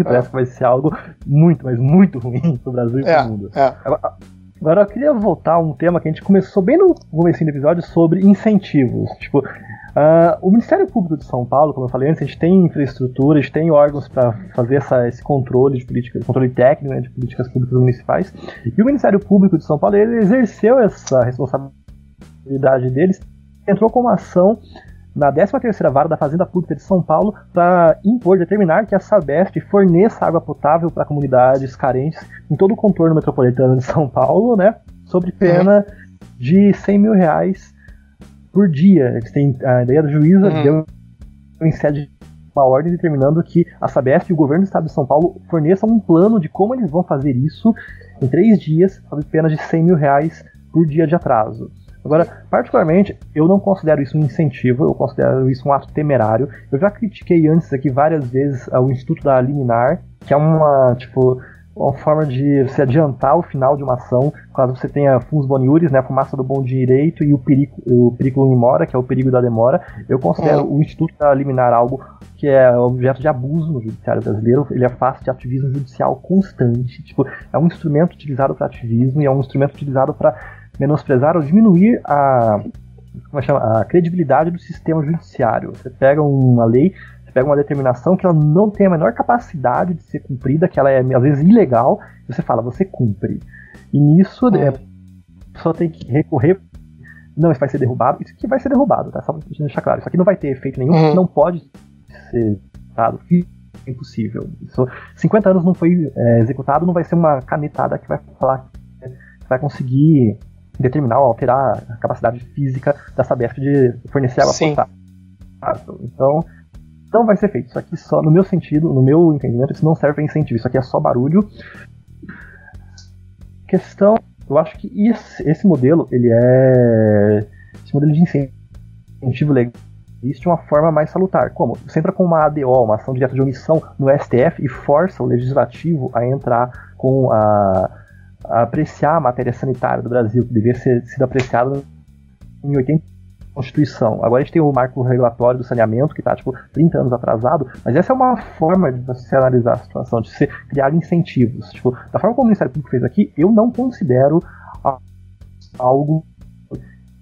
Parece que vai ser algo muito, mas muito ruim pro Brasil e pro é, mundo. É. Agora eu queria voltar a um tema que a gente começou bem no começo do episódio sobre incentivos. Tipo, uh, o Ministério Público de São Paulo, como eu falei antes, a gente tem infraestrutura, a gente tem órgãos para fazer essa, esse controle de políticas, controle técnico né, de políticas públicas municipais. E o Ministério Público de São Paulo ele exerceu essa responsabilidade deles, entrou com uma ação na 13ª Vara da Fazenda Pública de São Paulo para impor, determinar que a Sabesp forneça água potável para comunidades carentes em todo o contorno metropolitano de São Paulo, né? Sob pena de 100 mil reais por dia. Eles têm, a ideia do juíza uhum. deu em sede uma ordem determinando que a Sabesp e o governo do estado de São Paulo forneçam um plano de como eles vão fazer isso em três dias, sob pena de 100 mil reais por dia de atraso. Agora, particularmente, eu não considero isso um incentivo, eu considero isso um ato temerário. Eu já critiquei antes aqui várias vezes o Instituto da Liminar, que é uma, tipo, uma forma de se adiantar o final de uma ação, caso você tenha funs boniuris, né, a fumaça do bom direito e o perigo, o perigo in mora, que é o perigo da demora. Eu considero o Instituto da Liminar algo que é objeto de abuso no judiciário brasileiro, ele é fácil de ativismo judicial constante, tipo, é um instrumento utilizado para ativismo e é um instrumento utilizado para menosprezar ou diminuir a, como é chama, a credibilidade do sistema judiciário. Você pega uma lei, você pega uma determinação que ela não tem a menor capacidade de ser cumprida, que ela é às vezes ilegal, e você fala, você cumpre. E nisso é, a pessoa tem que recorrer. Não, isso vai ser derrubado. Isso aqui vai ser derrubado, tá? Só pra deixar claro. Isso aqui não vai ter efeito nenhum, uhum. não pode ser dado. É impossível. Isso, 50 anos não foi é, executado, não vai ser uma canetada que vai falar que vai conseguir determinar ou alterar a capacidade física da Sabesp de fornecer água potável. Então, não vai ser feito. Isso aqui só, no meu sentido, no meu entendimento, isso não serve para incentivo. Isso aqui é só barulho. Questão, eu acho que esse, esse modelo, ele é esse modelo de incentivo legal existe uma forma mais salutar. Como? Você entra com uma ADO, uma ação direta de omissão, no STF e força o legislativo a entrar com a apreciar a matéria sanitária do Brasil, que devia ser sido apreciada em 80 Constituição. Agora a gente tem o marco regulatório do saneamento, que está tipo 30 anos atrasado, mas essa é uma forma de você analisar a situação, de se criar incentivos. Tipo, da forma como o Ministério Público fez aqui, eu não considero algo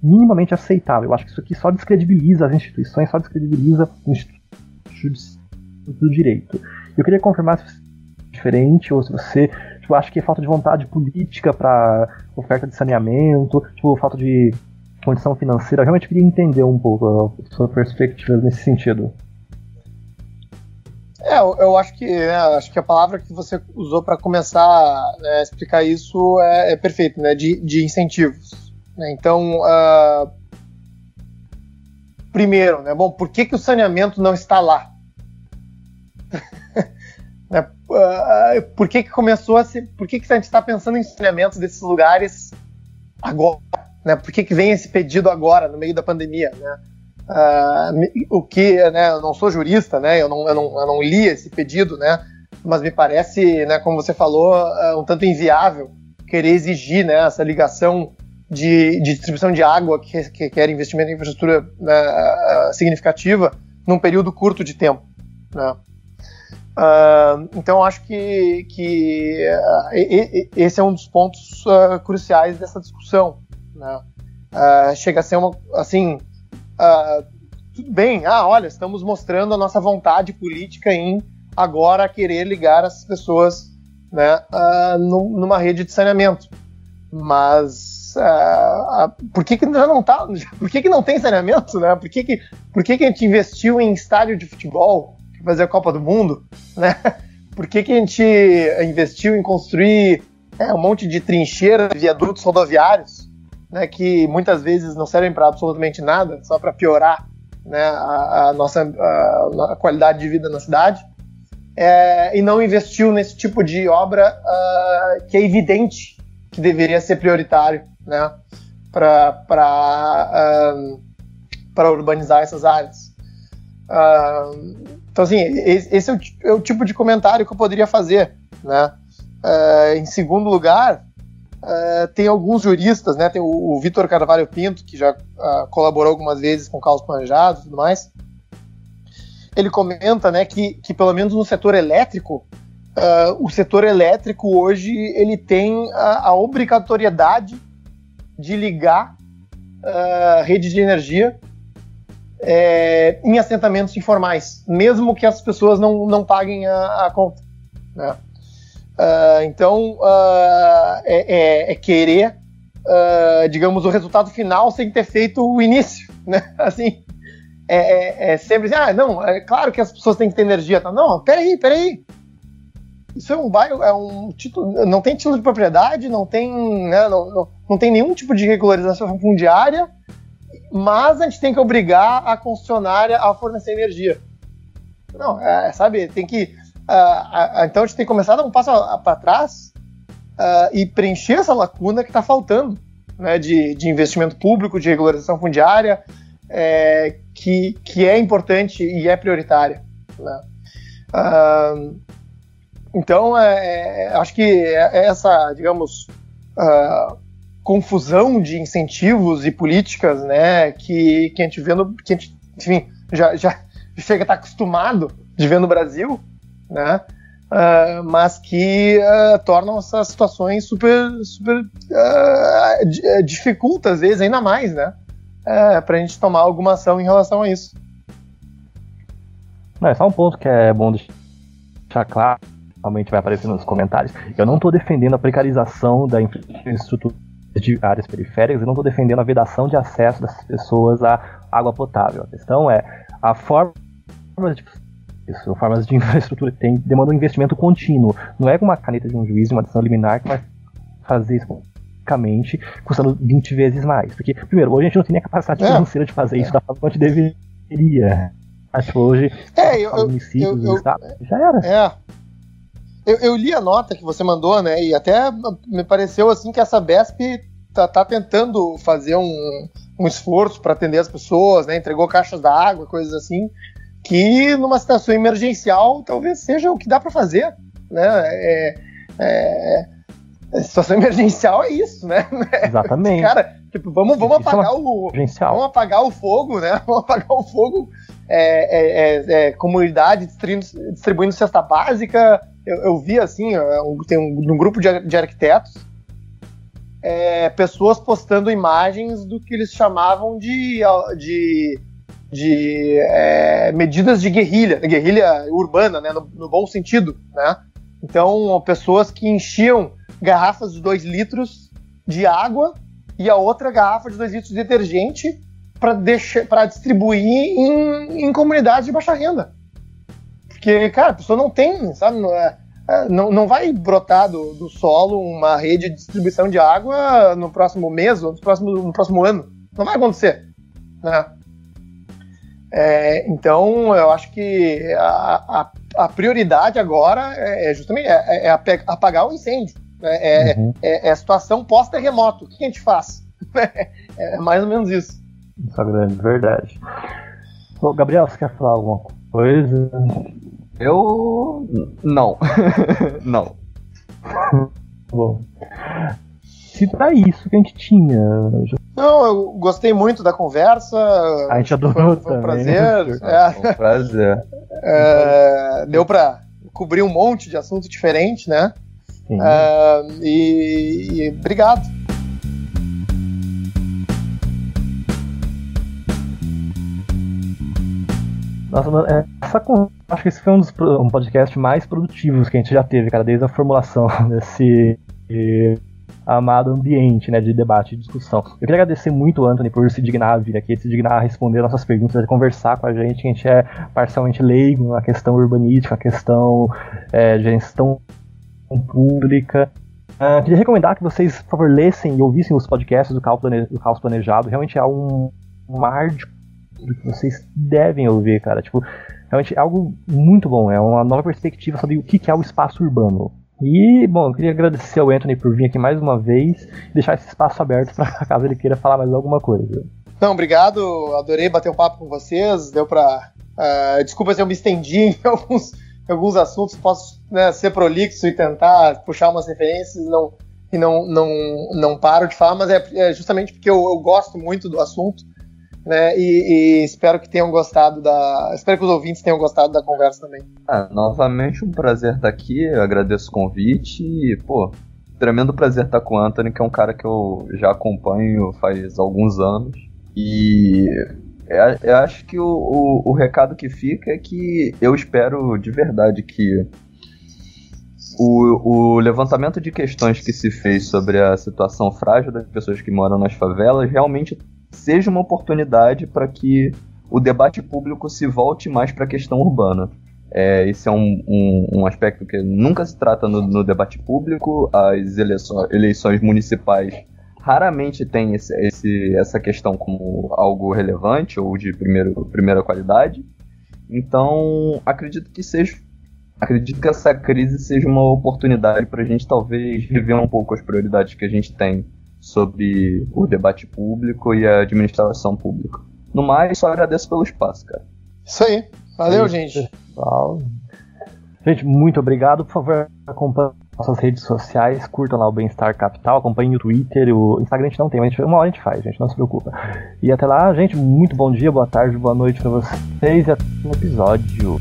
minimamente aceitável. Eu acho que isso aqui só descredibiliza as instituições, só descredibiliza o Instituto do Direito. Eu queria confirmar se diferente ou se você Tipo, acho que é falta de vontade política para oferta de saneamento, tipo, falta de condição financeira. Eu realmente queria entender um pouco a sua perspectiva nesse sentido. É, eu, acho que né, acho que a palavra que você usou para começar né, a explicar isso é, é perfeito, né? De, de incentivos. Né? Então, uh, primeiro, né? Bom, por que, que o saneamento não está lá? uh, por que, que começou a ser. Por que, que a gente está pensando em saneamento desses lugares agora? Né? Por que, que vem esse pedido agora, no meio da pandemia? Né? Uh, o que, né, eu não sou jurista, né, eu não, eu, não, eu não li esse pedido, né, mas me parece, né, como você falou, uh, um tanto inviável querer exigir né, essa ligação de, de distribuição de água, que, que quer investimento em infraestrutura né, significativa, num período curto de tempo. Né. Então, acho que, que esse é um dos pontos cruciais dessa discussão. Né. chega a ser uma, assim, uh, tudo bem, ah, olha, estamos mostrando a nossa vontade política em agora querer ligar as pessoas né, uh, numa rede de saneamento. Mas uh, por que, que já não tá? Por que, que não tem saneamento? Né? Por, que, que, por que, que a gente investiu em estádio de futebol fazer a Copa do Mundo? Né? Por que, que a gente investiu em construir é, um monte de trincheiras, viadutos rodoviários? né, que muitas vezes não servem para absolutamente nada, só para piorar né, a, a nossa a, a, qualidade de vida na cidade, é, e não investiu nesse tipo de obra uh, que é evidente que deveria ser prioritário né, para uh, urbanizar essas áreas. Uh, então, assim, esse é o, é o, tipo de comentário que eu poderia fazer. Né? em segundo lugar, Uh, tem alguns juristas, né? Tem o, o Vitor Carvalho Pinto, que já uh, colaborou algumas vezes com caos planejado e tudo mais. Ele comenta, né, que, que pelo menos no setor elétrico, uh, o setor elétrico hoje ele tem a, a obrigatoriedade de ligar rede de energia é, em assentamentos informais, mesmo que as pessoas não, não paguem a, a conta. Né? Uh, então, uh, é, é, é, querer, uh, digamos, o resultado final sem ter feito o início, né? Assim, é, é, é, sempre assim, ah, não, é claro que as pessoas têm que ter energia. Tá? Não, peraí, peraí. Isso é um bairro, é um título, não tem título de propriedade, não tem, né, não, não, não tem nenhum tipo de regularização fundiária, mas a gente tem que obrigar a concessionária a fornecer energia. Não, é, sabe, tem que Uh, então a gente tem que começar a dar um passo para trás uh, e preencher essa lacuna que está faltando né, de, de, investimento público, de regularização fundiária, é, que, que é importante e é prioritária. Né? Uh, então, é, é, acho que é, é essa, digamos, confusão de incentivos e políticas né, que, que a gente vê no. Que a gente, enfim, já, já chega a estar acostumado de ver no Brasil, né? Uh, mas que uh, tornam essas situações super, super uh, às vezes ainda mais, né? Uh, para a gente tomar alguma ação em relação a isso. Não, é só um ponto que é bom deixar claro, realmente vai aparecer nos comentários. Eu não estou defendendo a precarização da infraestrutura de áreas periféricas, eu não estou defendendo a vedação de acesso das pessoas à água potável. A questão é a forma de isso, formas de infraestrutura tem, demanda um investimento contínuo. Não é com uma caneta de um juiz, uma decisão liminar que vai fazer isso custando 20 vezes mais. Porque, primeiro, hoje a gente não tem nem a capacidade é. financeira de fazer isso da forma que a gente deveria. Acho que hoje, é, eu, municípios, eu, eu, estados, já era. É. Eu, eu, li a nota que você mandou, né? E até me pareceu assim que essa BESP tá, tá tentando fazer um, um esforço para atender as pessoas, né? Entregou caixas d'água, coisas assim que numa situação emergencial talvez seja o que dá para fazer, né? É, é, a situação emergencial é isso, né? Exatamente. Cara, tipo, vamos, vamos é apagar é o vamos apagar o fogo, né? Vamos apagar o fogo. É, é, é comunidade distribuindo, distribuindo, cesta básica. Eu, eu vi assim, um, tem um, um grupo de, de arquitetos, pessoas postando imagens do que eles chamavam de, de de é, medidas de guerrilha, guerrilha urbana, né, no, no, bom sentido, né? Então, pessoas que enchiam garrafas de 2 litros de água e a outra garrafa de 2 litros de detergente para distribuir em, em comunidades de baixa renda. Porque, cara, a pessoa não tem, sabe? Não, é, é não, não vai brotar do, do solo uma rede de distribuição de água no próximo mês ou no próximo, no próximo ano. Não vai acontecer. Né? É, então, eu acho que a, a, a prioridade agora é, é justamente é, é apagar o incêndio. Né? É, uhum. é, é, a situação pós-terremoto. O que a gente faz? é mais ou menos isso. Isso é grande, verdade. Ô, Gabriel, você quer falar alguma coisa? Eu. Não. não. Bom. Se pra isso que a gente tinha. Não, eu gostei muito da conversa. A gente adorou foi, foi um prazer. É. Foi um prazer. É, deu pra cobrir um monte de assunto diferente, né? É, e, e obrigado. Nossa, é, essa, acho que esse foi um dos um podcast mais produtivos que a gente já teve, cara, desde a formulação desse amado ambiente né, de debate e discussão. Eu queria agradecer muito Anthony por se dignar a vir aqui, se dignar a responder nossas perguntas, a conversar com a gente. A gente é parcialmente leigo na questão urbanística, na questão é, de gestão pública. Uh, queria recomendar que vocês, por favor, lessem e ouvissem os podcasts do Caos, Plane do Caos Planejado. Realmente é um, um mar de que vocês devem ouvir, cara. Tipo, realmente é algo muito bom. É uma nova perspectiva sobre o que é o espaço urbano. E, bom, eu queria agradecer ao Anthony por vir aqui mais uma vez e deixar esse espaço aberto para caso ele queira falar mais alguma coisa. Não, obrigado. Adorei bater um papo com vocês. Deu para. Uh, ah, desculpa se eu me estendi em alguns, em alguns assuntos. Posso né, ser prolixo e tentar puxar umas referências não, e não, não, não paro de falar, mas é, é justamente porque eu, eu gosto muito do assunto né? E, e, espero que tenham gostado da. Espero que os ouvintes tenham gostado da conversa também. Ah, novamente um prazer estar aqui, eu agradeço o convite e, pô, tremendo prazer estar com o Anthony, que é um cara que eu já acompanho faz alguns anos. E eu acho que o, o, o recado que fica é que eu espero de verdade que o, o, levantamento de questões que se fez sobre a situação frágil das pessoas que moram nas favelas realmente seja uma oportunidade para que o debate público se volte mais para a questão urbana. É, esse é um, um, um, aspecto que nunca se trata no, no debate público. As eleições, eleições municipais raramente têm esse, esse, essa questão como algo relevante ou de primeiro, primeira qualidade. Então, acredito que seja. Acredito que essa crise seja uma oportunidade para a gente talvez rever um pouco as prioridades que a gente tem sobre o debate público e a administração pública. No mais, só agradeço pelo espaço, cara. Isso aí. Valeu, Isso, gente. Pessoal. Gente, muito obrigado. Por favor, acompanhe nossas redes sociais, curtam lá o Bem-Estar Capital, acompanhem o Twitter, o Instagram a gente não tem, mas uma hora a gente faz, gente, não se preocupa. E até lá, gente, muito bom dia, boa tarde, boa noite para vocês e até o episódio.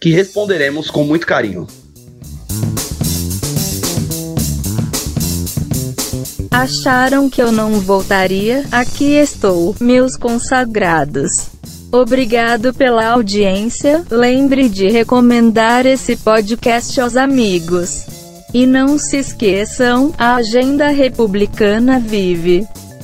que responderemos com muito carinho. Acharam que eu não voltaria? Aqui estou, meus consagrados. Obrigado pela audiência. Lembre de recomendar esse podcast aos amigos. E não se esqueçam, a agenda republicana vive.